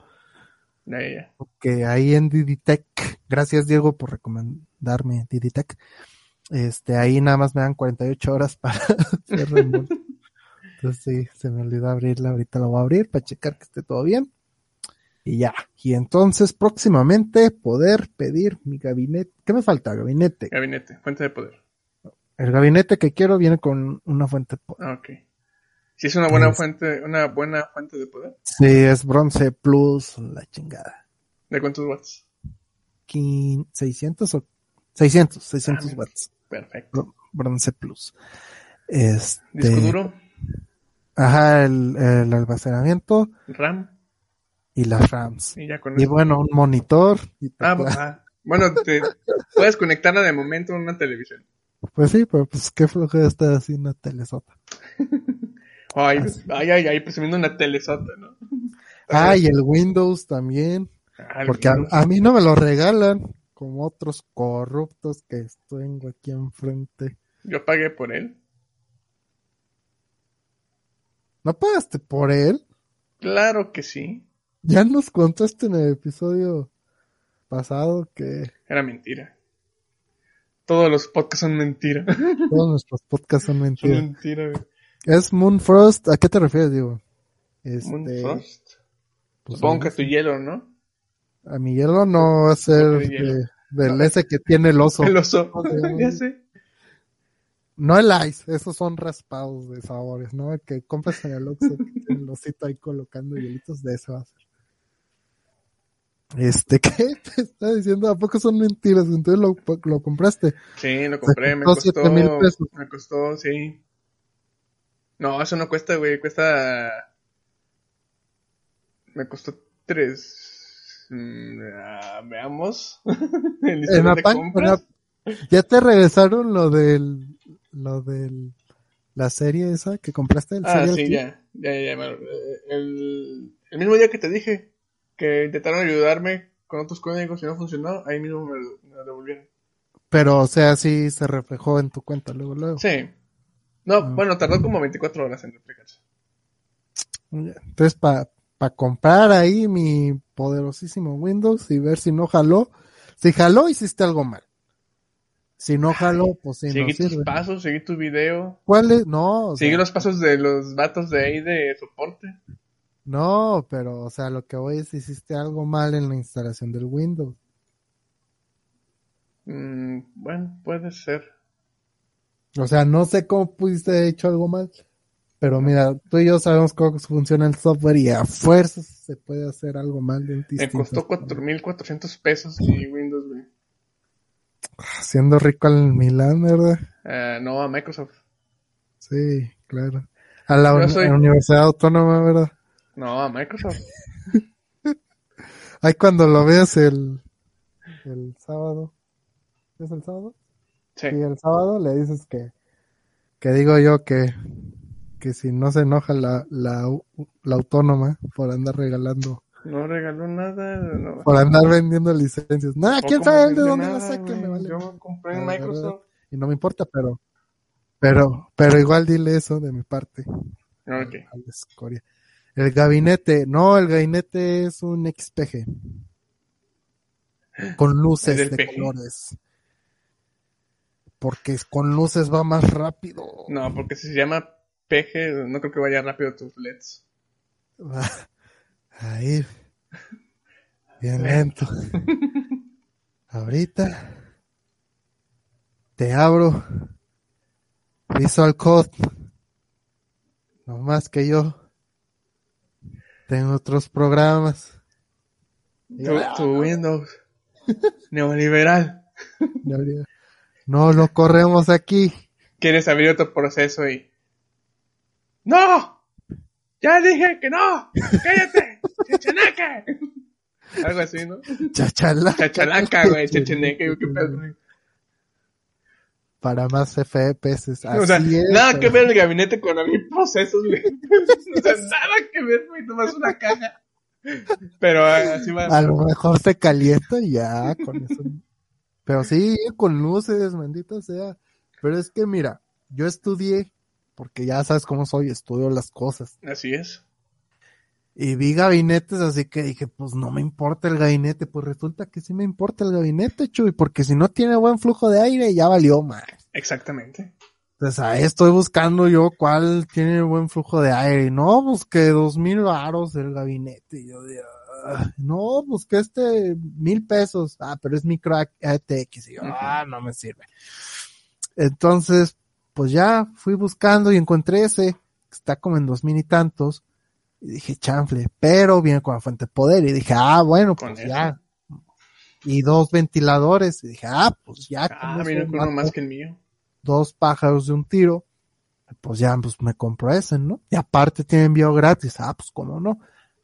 Ya, que ahí en Diditec, gracias Diego por recomendarme Diditec, este, ahí nada más me dan 48 horas para hacer reembolso. Entonces sí, se me olvidó abrirla, ahorita la voy a abrir para checar que esté todo bien. Y ya, y entonces próximamente poder pedir mi gabinete, ¿qué me falta? Gabinete. Gabinete, fuente de poder. El gabinete que quiero viene con una fuente. de poder. Ah, ok. Si es una buena Es- fuente, una buena fuente de poder. Sí, es bronce plus, la chingada. ¿De cuántos watts? Quin- 600 o 600, 600 Ah, watts. Perfecto. Bro- Bronce Plus. Este, Disco duro, Ajá, el, el almacenamiento RAM y las RAMs. y ya con Y bueno, un monitor y Ah, ah, Bueno, te puedes conectarla de momento a una televisión. Pues sí, pero pues qué flojera está así una telesota. Ay, Así. ay, ay, ay, presumiendo una telesota, ¿no? Ah, y el Windows también. Ah, Porque a, a mí no me lo regalan, como otros corruptos que tengo aquí enfrente. Yo pagué por él. ¿No pagaste por él? Claro que sí. Ya nos contaste en el episodio pasado que Era mentira. Todos los podcasts son mentira. todos nuestros podcasts son son mentiras. mentira, güey. Es Moonfrost, ¿a qué te refieres, digo? Este, Moonfrost. pues, Supongo que tu hielo, ¿no? A mi hielo no va a ser de del ese que tiene el oso. El oso. Ya sé. No el ice, esos son raspados de sabores, ¿no? El que compras en el Oxxo, el osito ahí colocando hielitos, de ese va a ser. Este, ¿qué te está diciendo? ¿A poco son mentiras? Entonces lo, lo compraste. Sí, lo compré, me costó costó. 7,000 pesos. Me costó, sí. No, eso no cuesta, güey. Cuesta. Me costó tres. Mm, ah, veamos. en En la la- ya te regresaron lo del, lo del, la serie esa que compraste, el Ah, sí, ya. Ya, ya, me- El, el mismo día que te dije que intentaron ayudarme con otros códigos y no funcionó, ahí mismo me, lo- me lo devolvieron. Pero, o sea, sí se reflejó en tu cuenta luego, luego. Sí. No, Ah. bueno, tardó como 24 horas en reflejarse. Entonces, para comprar ahí mi poderosísimo Windows y ver si no jaló. Si jaló, hiciste algo mal. Si no jaló, pues sí, no seguí tus sirve. pasos, seguí tu video. ¿Cuál es? No, sea, los pasos de los vatos de ahí de soporte. No, pero, o sea, lo que voy es hiciste algo mal en la instalación del Windows. Mm, bueno, puede ser. O sea, no sé cómo pudiste haber hecho algo mal. Pero mira, tú y yo sabemos cómo funciona el software y a fuerzas se puede hacer algo mal de un Me costó 4.400 pesos mi Windows, güey. Siendo rico al Milán, ¿verdad? Ah, no, a Microsoft. Sí, claro. A la Yo uni- soy- a la Universidad Autónoma, ¿verdad? No, a Microsoft. Ahí cuando lo veas el, el sábado. ¿Es el sábado? Sí. Sí, el sábado le dices que, que digo yo que, que si no se enoja la, la, la autónoma por andar regalando, No regaló nada. No. por andar vendiendo licencias. Nada, Tampoco ¿quién sabe de dónde la nada, saquen? Me vale. Yo compré en. Microsoft. Y no me importa, pero, pero, pero igual dile eso de mi parte. Ok. a la escoria. El gabinete, no, el gabinete es un XPG. Con luces ¿Es de PG? colores. Porque con luces va más rápido. No, porque si se llama PG, no creo que vaya rápido tus LEDs. Va a ir bien lento. Ahorita te abro Visual Code. No más que yo tengo otros programas. Tu, tu Windows. Neoliberal. No lo corremos aquí. Quieres abrir otro proceso y. ¡No! ¡Ya dije que no! ¡Cállate! ¡Checheneque! Algo así, ¿no? Chachala. Chachalaca, güey, checheneque, qué pedo. Para más FPS. Así O sea, es. nada que ver el gabinete con abrir procesos, güey. O sea, nada que ver, güey, nomás una caja. Pero ah, así va. A lo mejor se calienta y ya con eso. Pero sí, con luces, maldita sea. Pero es que mira, yo estudié, porque ya sabes cómo soy, estudio las cosas. Así es. Y vi gabinetes, así que dije, pues no me importa el gabinete. Pues resulta que sí me importa el gabinete, Chuy, porque si no tiene buen flujo de aire, ya valió más. Exactamente. Entonces ahí estoy buscando yo cuál tiene buen flujo de aire. Y no, busqué dos mil varos el gabinete. Y yo de, ah, no, busqué este mil pesos. Ah, pero es micro ATX. Y yo, ah, no me sirve. Entonces, pues ya fui buscando y encontré ese, que está como en dos mil y tantos. Y dije, chanfle, pero viene con la fuente de poder. Y dije, ah, bueno, Con pues eso. ya. Y dos ventiladores. Y dije, ah, pues ya. Ah, vino con uno más que el mío. dos pájaros de un tiro, pues ya, pues me compro ese, ¿no? Y aparte tiene envío gratis, ah, pues cómo no,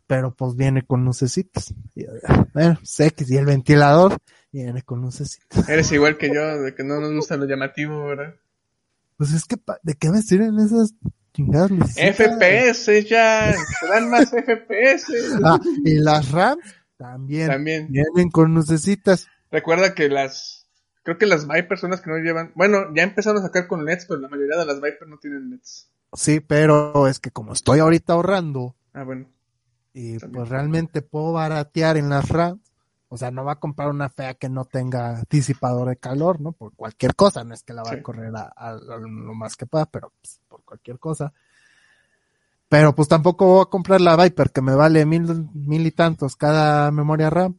pero pues viene con lucecitas. Y bueno, sé que si el ventilador Viene con lucecitas. Eres igual que yo, de que no nos gusta lo llamativo, ¿verdad? Pues es que, ¿de qué me sirven esas FPS ya, dan más FPS. Ah, y las RAMs también. También. Vienen con lucecitas. Recuerda que las, creo que las Viper son las que no llevan, bueno, ya empezaron a sacar con LEDs, pero la mayoría de las Viper no tienen LEDs. Sí, pero es que como estoy ahorita ahorrando Ah, bueno. y También. pues realmente puedo baratear en las RAMs, o sea, no va a comprar una fea que no tenga disipador de calor, ¿no? Por cualquier cosa, no es que la va Sí. a correr a, a- a lo más que pueda, pero pues, por cualquier cosa. Pero pues tampoco voy a comprar la Viper que me vale mil, mil y tantos cada memoria RAM,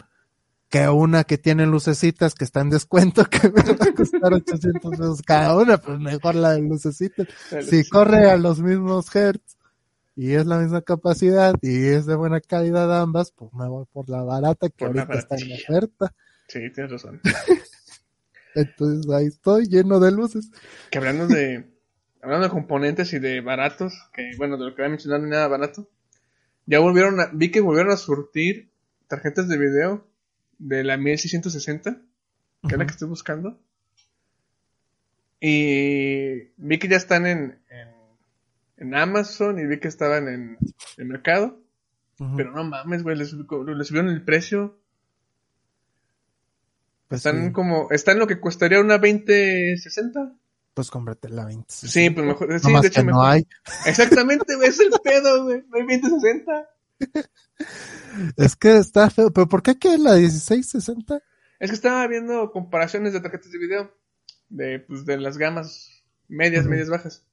que una que tiene lucecitas que está en descuento que me va a costar 800 pesos cada una, pues mejor la de lucecitas. Si corre a los mismos hertz y es la misma capacidad y es de buena calidad ambas, pues me voy por la barata que Por ahorita está en oferta. Sí, tienes razón. Entonces ahí estoy lleno de luces. Que hablando de, hablando de componentes y de baratos, que bueno, de lo que voy a mencionar no hay nada barato, ya volvieron a, vi que volvieron a surtir tarjetas de video de la 1660, que es la que estoy buscando. Y vi que ya están en, en, Amazon y vi que estaban en el mercado. Pero no mames, güey, les, subieron el precio. pues, Están sí, como, están lo que costaría una 2060. pues cómprate la 20. Sí, pues mejor, sí, Nomás de hecho que no mejor. hay. Exactamente, güey, es el pedo, güey. No hay 2060. Es que está feo. ¿Pero por qué que la 1660? Es que estaba viendo comparaciones de tarjetas de video. De, pues, de las gamas medias, medias bajas.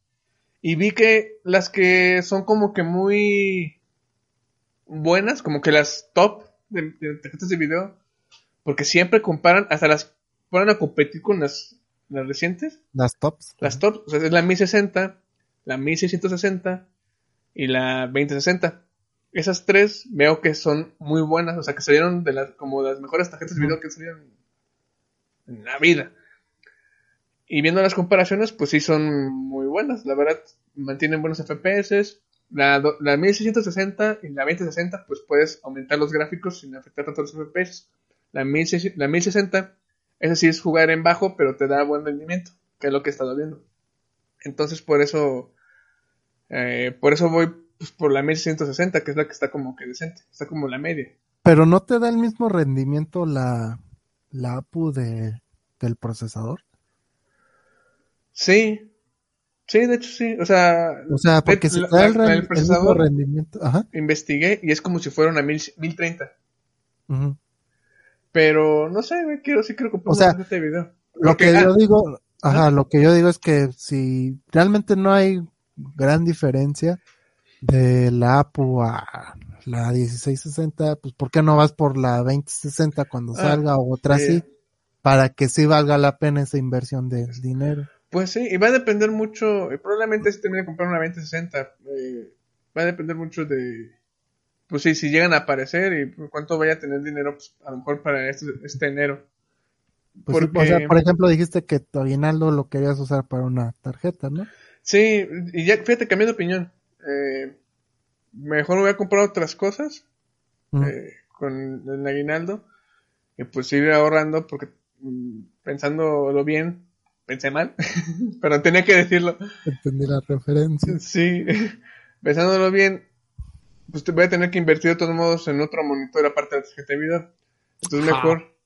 Y vi que las que son como que muy buenas, como que las top de, de tarjetas de video, porque siempre comparan, hasta las ponen a competir con las, las recientes. Las tops. Las top, o sea, es la 1060, la 1660 y la 2060. Esas tres veo que son muy buenas, o sea, que salieron de las, como de las mejores tarjetas de video que salieron en la vida. Y viendo las comparaciones, pues sí son muy buenas, la verdad, mantienen buenos FPS. La, la 1660 y la 2060, pues puedes aumentar los gráficos sin afectar tanto los FPS. La, 1600 la 1060, esa sí es jugar en bajo, pero te da buen rendimiento, que es lo que he estado viendo. Entonces, por eso, eh, por eso voy pues, por la 1660, que es la que está como que decente, está como la media. Pero no te da el mismo rendimiento la, la APU de, del procesador. Sí, sí, de hecho sí, o sea, O sea, porque si la- te da el, la- el procesador- rendimiento. Ajá. investigué y es como si fuera una 1000 1030. ujú. Pero no sé, güey, quiero, sí quiero comprar O sea, de video. Lo Porque, que ah, yo digo, ajá, lo que yo digo es que si realmente no hay gran diferencia de la APU a la 1660, pues ¿por qué no vas por la 2060 cuando Ah, salga o otra sí. así? Para que sí valga la pena esa inversión de dinero. Pues sí, y va a depender mucho, y probablemente si termine de comprar una 2060, eh, va a depender mucho de, pues sí, si llegan a aparecer y cuánto vaya a tener dinero, pues, a lo mejor para este, este enero. Pues sí, Porque- o sea, por ejemplo, dijiste que tu aguinaldo lo querías usar para una tarjeta, ¿no? Sí, y ya, fíjate, cambié de opinión. Eh, mejor voy a comprar otras cosas Mm. eh, con el aguinaldo y pues ir ahorrando porque mm, pensándolo bien, pensé mal, pero tenía que decirlo. Entendí la referencia. Sí, pensándolo bien, pues te voy a tener que invertir de todos modos en otro monitor aparte de la tarjeta de video. Entonces Ah. mejor.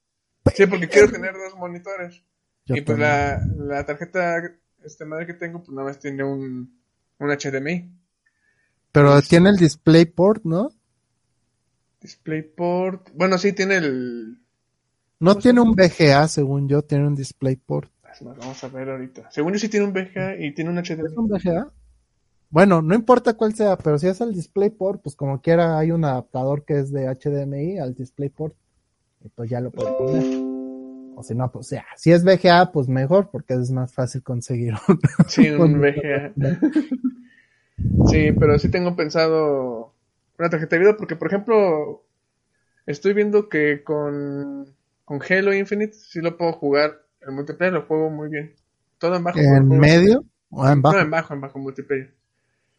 Sí, porque quiero tener dos monitores. Yo y pues la, la tarjeta este madre que tengo, pues nada más tiene un, un HDMI. Pero pues- tiene el DisplayPort, ¿no? DisplayPort. Bueno, sí, tiene el. No ¿Cómo se tiene un VGA, según yo, tiene un DisplayPort. Es Vamos a ver ahorita. Según yo, sí tiene un VGA y tiene un ¿Es HDMI. un VGA? Bueno, no importa cuál sea, pero si es el DisplayPort, pues como quiera hay un adaptador que es de HDMI al DisplayPort. Y pues ya lo puedes poner. O si no, pues ya. Si es VGA, pues mejor, porque es más fácil conseguir un, Sí, un- VGA. Sí, pero sí tengo pensado una tarjeta de video porque, por ejemplo, estoy viendo que con, con Halo Infinite sí lo puedo jugar. El multiplayer lo juego muy bien. Todo en bajo. en medio o en bajo. No, en bajo, en bajo multiplayer.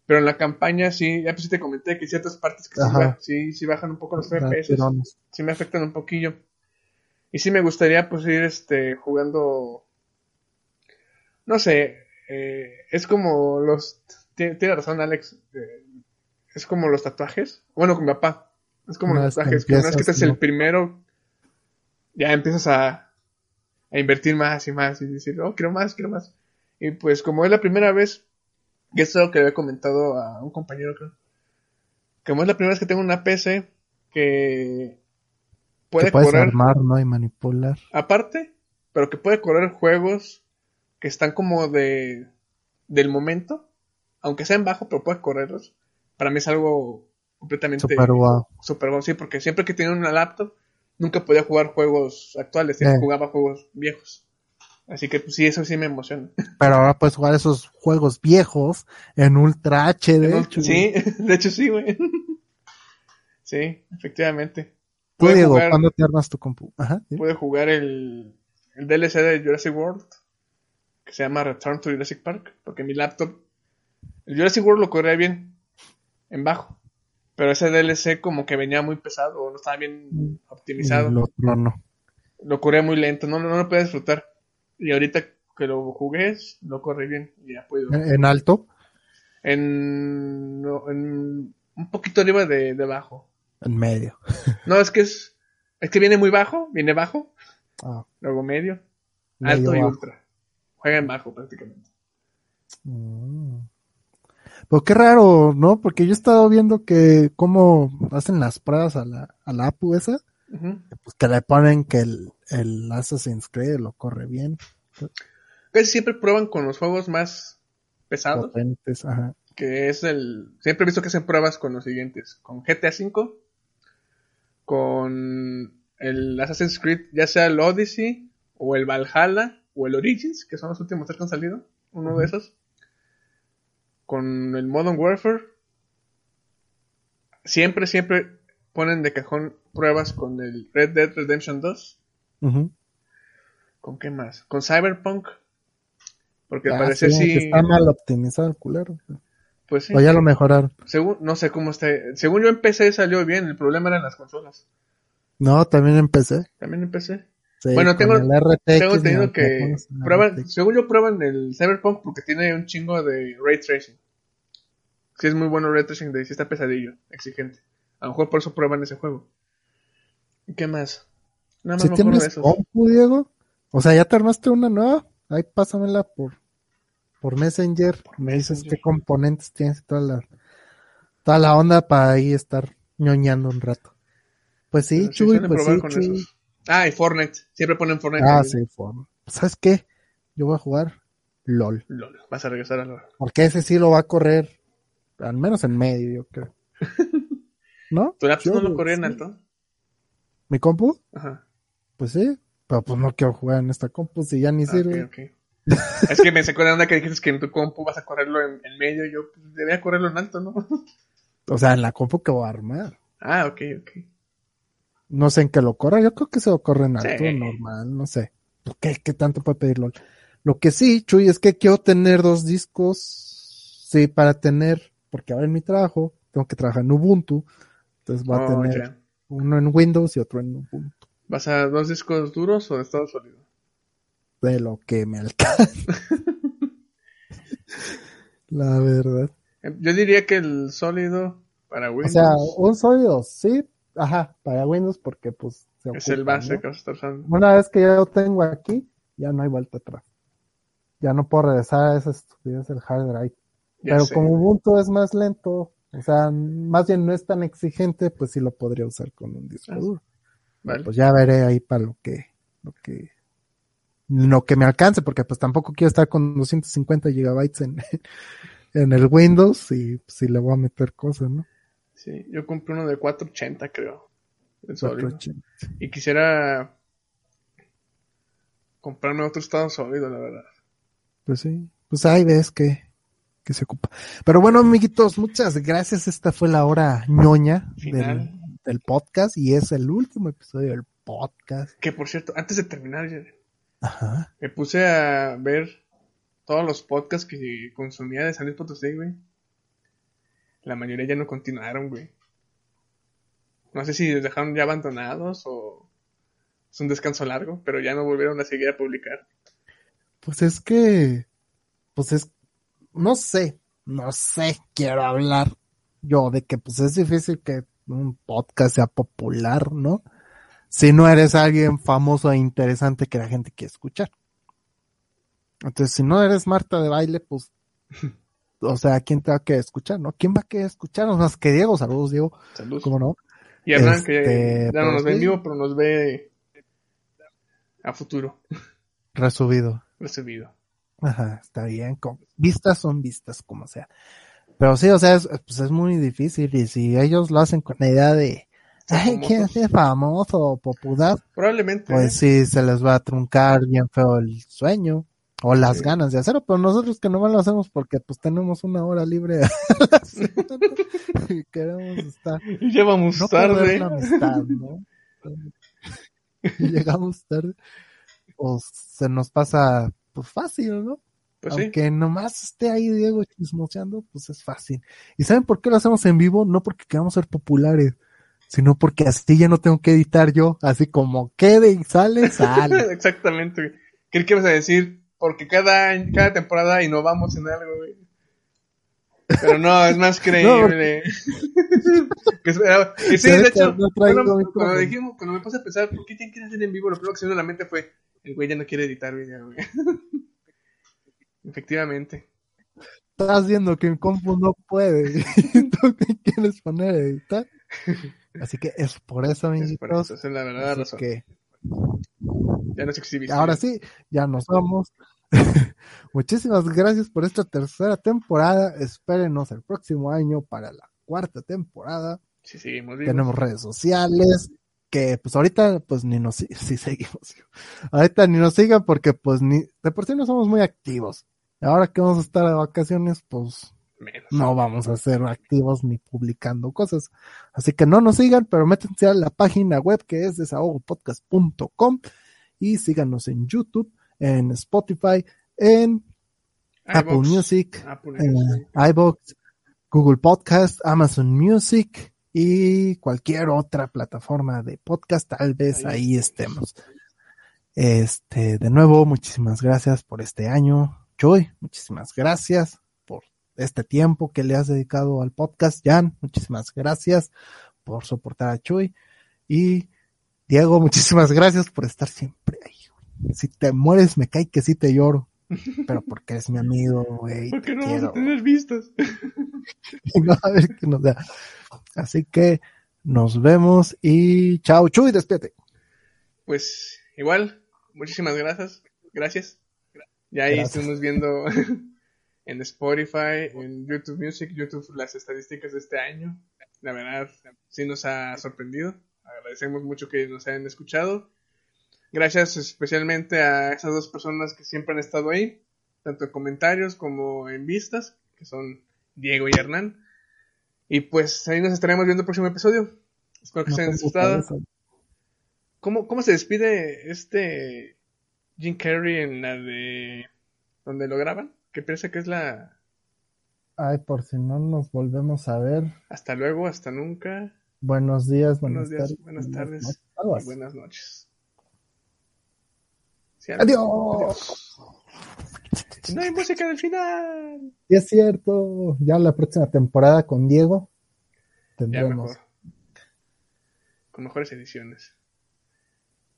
Pero en la campaña sí, ya pues sí te comenté que ciertas partes que sí, sí, bajan un poco los Ah, FPS, sí me afectan un poquillo. Y sí me gustaría pues ir este jugando no sé, eh, es como los tiene, razón Alex, eh, es como los tatuajes. Bueno, con mi papá. Es como Una los tatuajes, que una vez que empiezas, estás el primero ya empiezas a a invertir más y más y decir, oh, quiero más, quiero más. Y pues como es la primera vez, y esto es lo que había comentado a un compañero, creo, como es la primera vez que tengo una PC que puede puedes correr, armar, ¿no? Y manipular. aparte, pero que puede correr juegos que están como de del momento, aunque sean bajo, pero puede correrlos. Para mí es algo completamente Super wow. super guau, sí, porque siempre que tenía una laptop, nunca podía jugar juegos actuales, Eh. jugaba juegos viejos. Así que pues sí, eso sí me emociona. Pero ahora puedes jugar esos juegos viejos en Ultra HD. En un- hecho, sí, de hecho sí, güey. Sí, efectivamente. Pude Diego, jugar, ¿cuándo te armas tu compu? Ajá. sí. pude jugar el, el DLC de Jurassic World, que se llama Return to Jurassic Park, porque mi laptop, el Jurassic World lo corría bien, en bajo, pero ese DLC como que venía muy pesado, o no estaba bien optimizado. El otro no. lo corría muy lento, no, no lo podía disfrutar. Y ahorita que lo jugué, lo corre bien y ya puedo. En alto, En, no, en un poquito arriba de, de bajo. en medio. No, es que es, es que viene muy bajo, viene bajo, Ah, luego medio, medio alto y ultra. Juega en bajo prácticamente. Mm. Pues qué raro, ¿no? Porque yo he estado viendo que cómo hacen las pruebas a la, a la APU esa, pues que le ponen que el, el Assassin's Creed lo corre bien. Casi siempre prueban con los juegos más pesados, Potentes, ajá. que es el... Siempre he visto que hacen pruebas con los siguientes. Con GTA V, con el Assassin's Creed, ya sea el Odyssey, o el Valhalla, o el Origins, que son los últimos tres que han salido. Uno de esos. Con el Modern Warfare. Siempre, siempre ponen de cajón pruebas con el Red Dead Redemption 2. Ujú. ¿Con qué más? Con Cyberpunk. Porque al Ah, parecer sí, sí, que Está mal optimizado el culero. pues sí. O ya lo mejoraron. Según, no sé cómo está. Según yo en PC salió bien, el problema eran las consolas. No, también empecé. También en PC. Sí, Bueno, tengo- RTX, Tengo aunque que prueban, según yo prueban el Cyberpunk porque tiene un chingo de ray tracing. Sí es muy bueno el ray tracing de si está pesadillo, exigente. A lo mejor por eso prueban ese juego. ¿Y qué más? Nada más Si me acuerdo de esos. compu, Diego, o sea, ya te armaste una nueva, ahí pásamela por, por Messenger, me dices qué componentes tienes y toda la, toda la onda para ahí estar ñoñando un rato. Pues sí, sí Chuy, pues sí, Chuy. Ah, y Fortnite. Siempre ponen Fortnite. Ah, también. sí, forma. ¿Sabes qué? Yo voy a jugar LOL, Lol, vas a regresar a la... porque ese sí lo va a correr, al menos en medio, yo creo. ¿No? ¿Tu laptop no lo corría en alto? ¿Mi compu? Ajá. Pues sí, pero pues no quiero jugar en esta compu si ya ni Ah, sirve. ok, ok. es que me sacó de onda que dijiste que en tu compu vas a correrlo en, en medio. Yo pues, debería correrlo en alto, ¿no? O sea, en la compu que voy a armar. ah, ok, ok. No sé en qué lo corra, yo creo que se lo corre en alto, Sí. normal, no sé. ¿Qué, ¿Qué tanto puede pedirlo? Lo que sí, Chuy, es que quiero tener dos discos, sí, para tener, porque ahora en mi trabajo tengo que trabajar en Ubuntu, entonces voy a Oh, tener uno en Windows y otro en Ubuntu, ¿Vas a dos discos duros o de estado sólido? de lo que me alcanza. La verdad. Yo diría que el sólido para O Windows sea, un sólido, sí, ajá, para Windows porque pues se es el ocupa, base ¿no? Una vez que ya lo tengo aquí, ya no hay vuelta atrás. Ya no puedo regresar a esa estupidez del hard drive. Ya Pero sé. como Ubuntu es más lento, o sea, más bien no es tan exigente, pues sí lo podría usar con un disco Ah, duro. Vale. Pues ya veré ahí para lo que, lo que, lo que me alcance, porque pues tampoco quiero estar con 250 gigabytes en, en el Windows y pues, sí le voy a meter cosas, ¿no? Sí, yo compré uno de 480, creo. El sólido. 480. Y quisiera comprarme otro estado sólido, la verdad. Pues sí, pues ahí ves que, que se ocupa. Pero bueno, amiguitos, muchas gracias. Esta fue la hora ñoña del, del podcast y es el último episodio del podcast. Que por cierto, antes de terminar, Ajá. me puse a ver todos los podcasts que consumía de San Luis Potosí, güey. La mayoría ya no continuaron, güey. No sé si los dejaron ya abandonados o, Es un descanso largo, pero ya no volvieron a seguir a publicar. Pues es que, pues es, no sé, no sé, quiero hablar yo de que pues es difícil que un podcast sea popular, ¿no? Si no eres alguien famoso e interesante que la gente quiere escuchar. Entonces, si no eres Marta de baile, pues, o sea, ¿quién te va a querer escuchar, no? ¿Quién va a querer escucharnos más que Diego? Saludos, Diego. Saludos. ¿Cómo no? Y Hernán, que Este, ya, ya no pero nos ve en vivo, pero nos ve a futuro, Resubido. recibido. Ajá, está bien. con- Vistas son vistas, como sea. Pero sí, o sea, es, pues es muy difícil. Y si ellos lo hacen con la idea de, ay, quién es famoso o popular, Probablemente. pues sí, se les va a truncar bien feo el sueño o las Sí. ganas de hacerlo. Pero nosotros que nomás lo hacemos porque pues tenemos una hora libre y queremos estar. Y ya vamos No tarde. la amistad, ¿no? Y llegamos tarde. Pues se nos pasa pues fácil, ¿no? Pues sí. Aunque nomás esté ahí Diego chismoseando, pues es fácil. ¿Y saben por qué lo hacemos en vivo? No porque queramos ser populares, sino porque así ya no tengo que editar yo. Así como quede y sale, sale. Exactamente. Creí que ibas a decir, porque cada, cada temporada innovamos en algo, güey. Pero no, es más creíble. que, es- que sí, de hecho, no cuando, dijimos, cuando me puse a pensar, ¿por qué tienen que hacer en vivo? Lo primero que se me vino a la mente fue, el güey ya no quiere editar video, güey. Efectivamente. Estás viendo que en compu no puede. ¿Y tú qué quieres poner a editar? Así que es por eso, Es amiguitos. por eso, esa es la verdadera Así razón. que Ya no es exhibición. ahora sí, ya nos vamos. Muchísimas gracias por esta tercera temporada. Espérenos el próximo año para la cuarta temporada. Sí, seguimos vivos. Tenemos redes sociales que pues ahorita pues ni nos si- sí seguimos. Ahorita ni nos sigan porque pues ni de por sí no somos muy activos. Ahora que vamos a estar de vacaciones pues Menos. no vamos a ser activos ni publicando cosas. Así que no nos sigan, pero métanse a la página web que es desahogopodcast.com y síganos en YouTube, en Spotify, en Apple. Music, Apple Music. iVoox, Google Podcast, Amazon Music y cualquier otra plataforma de podcast, tal vez Ahí ahí estemos. Este, de nuevo, muchísimas gracias por este año. Chuy, muchísimas gracias por este tiempo que le has dedicado al podcast. Jan, muchísimas gracias por soportar a Chuy. Y Diego, muchísimas gracias por estar siempre ahí. Si te mueres, me cae que sí te lloro. Pero porque eres mi amigo, güey. ¿Por qué te no vamos quiero. a tener vistas? No, a ver qué nos da. Así que nos vemos y chao, Chuy, despídete. Pues igual, muchísimas gracias. Gracias. Ya ahí Gracias. estuvimos viendo en Spotify, en YouTube Music, YouTube las estadísticas de este año. La verdad, sí nos ha sorprendido. Agradecemos mucho que nos hayan escuchado. Gracias especialmente a esas dos personas que siempre han estado ahí, tanto en comentarios como en vistas, que son Diego y Hernán. Y pues ahí nos estaremos viendo el próximo episodio. Espero que No se hayan disfrutado. ¿Cómo, ¿Cómo se despide este Jim Carrey en la de donde lo graban? Que piensa que es la Ay, por si no nos volvemos a ver. hasta luego, hasta nunca, Buenos días, Buenos buenas días, tardes. buenas tardes noches, y buenas noches. Sí. Adiós. No hay música del final. Y es cierto, ya la próxima temporada con Diego tendremos. mejor. Con mejores ediciones.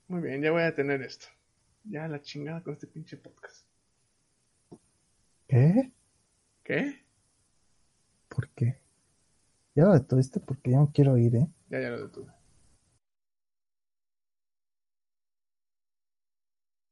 Muy bien, ya voy a tener esto. Ya la chingada con este pinche podcast. ¿Qué? ¿Qué? ¿Por qué? Ya lo detuviste porque ya no quiero ir, ¿eh? Ya, ya lo detuve.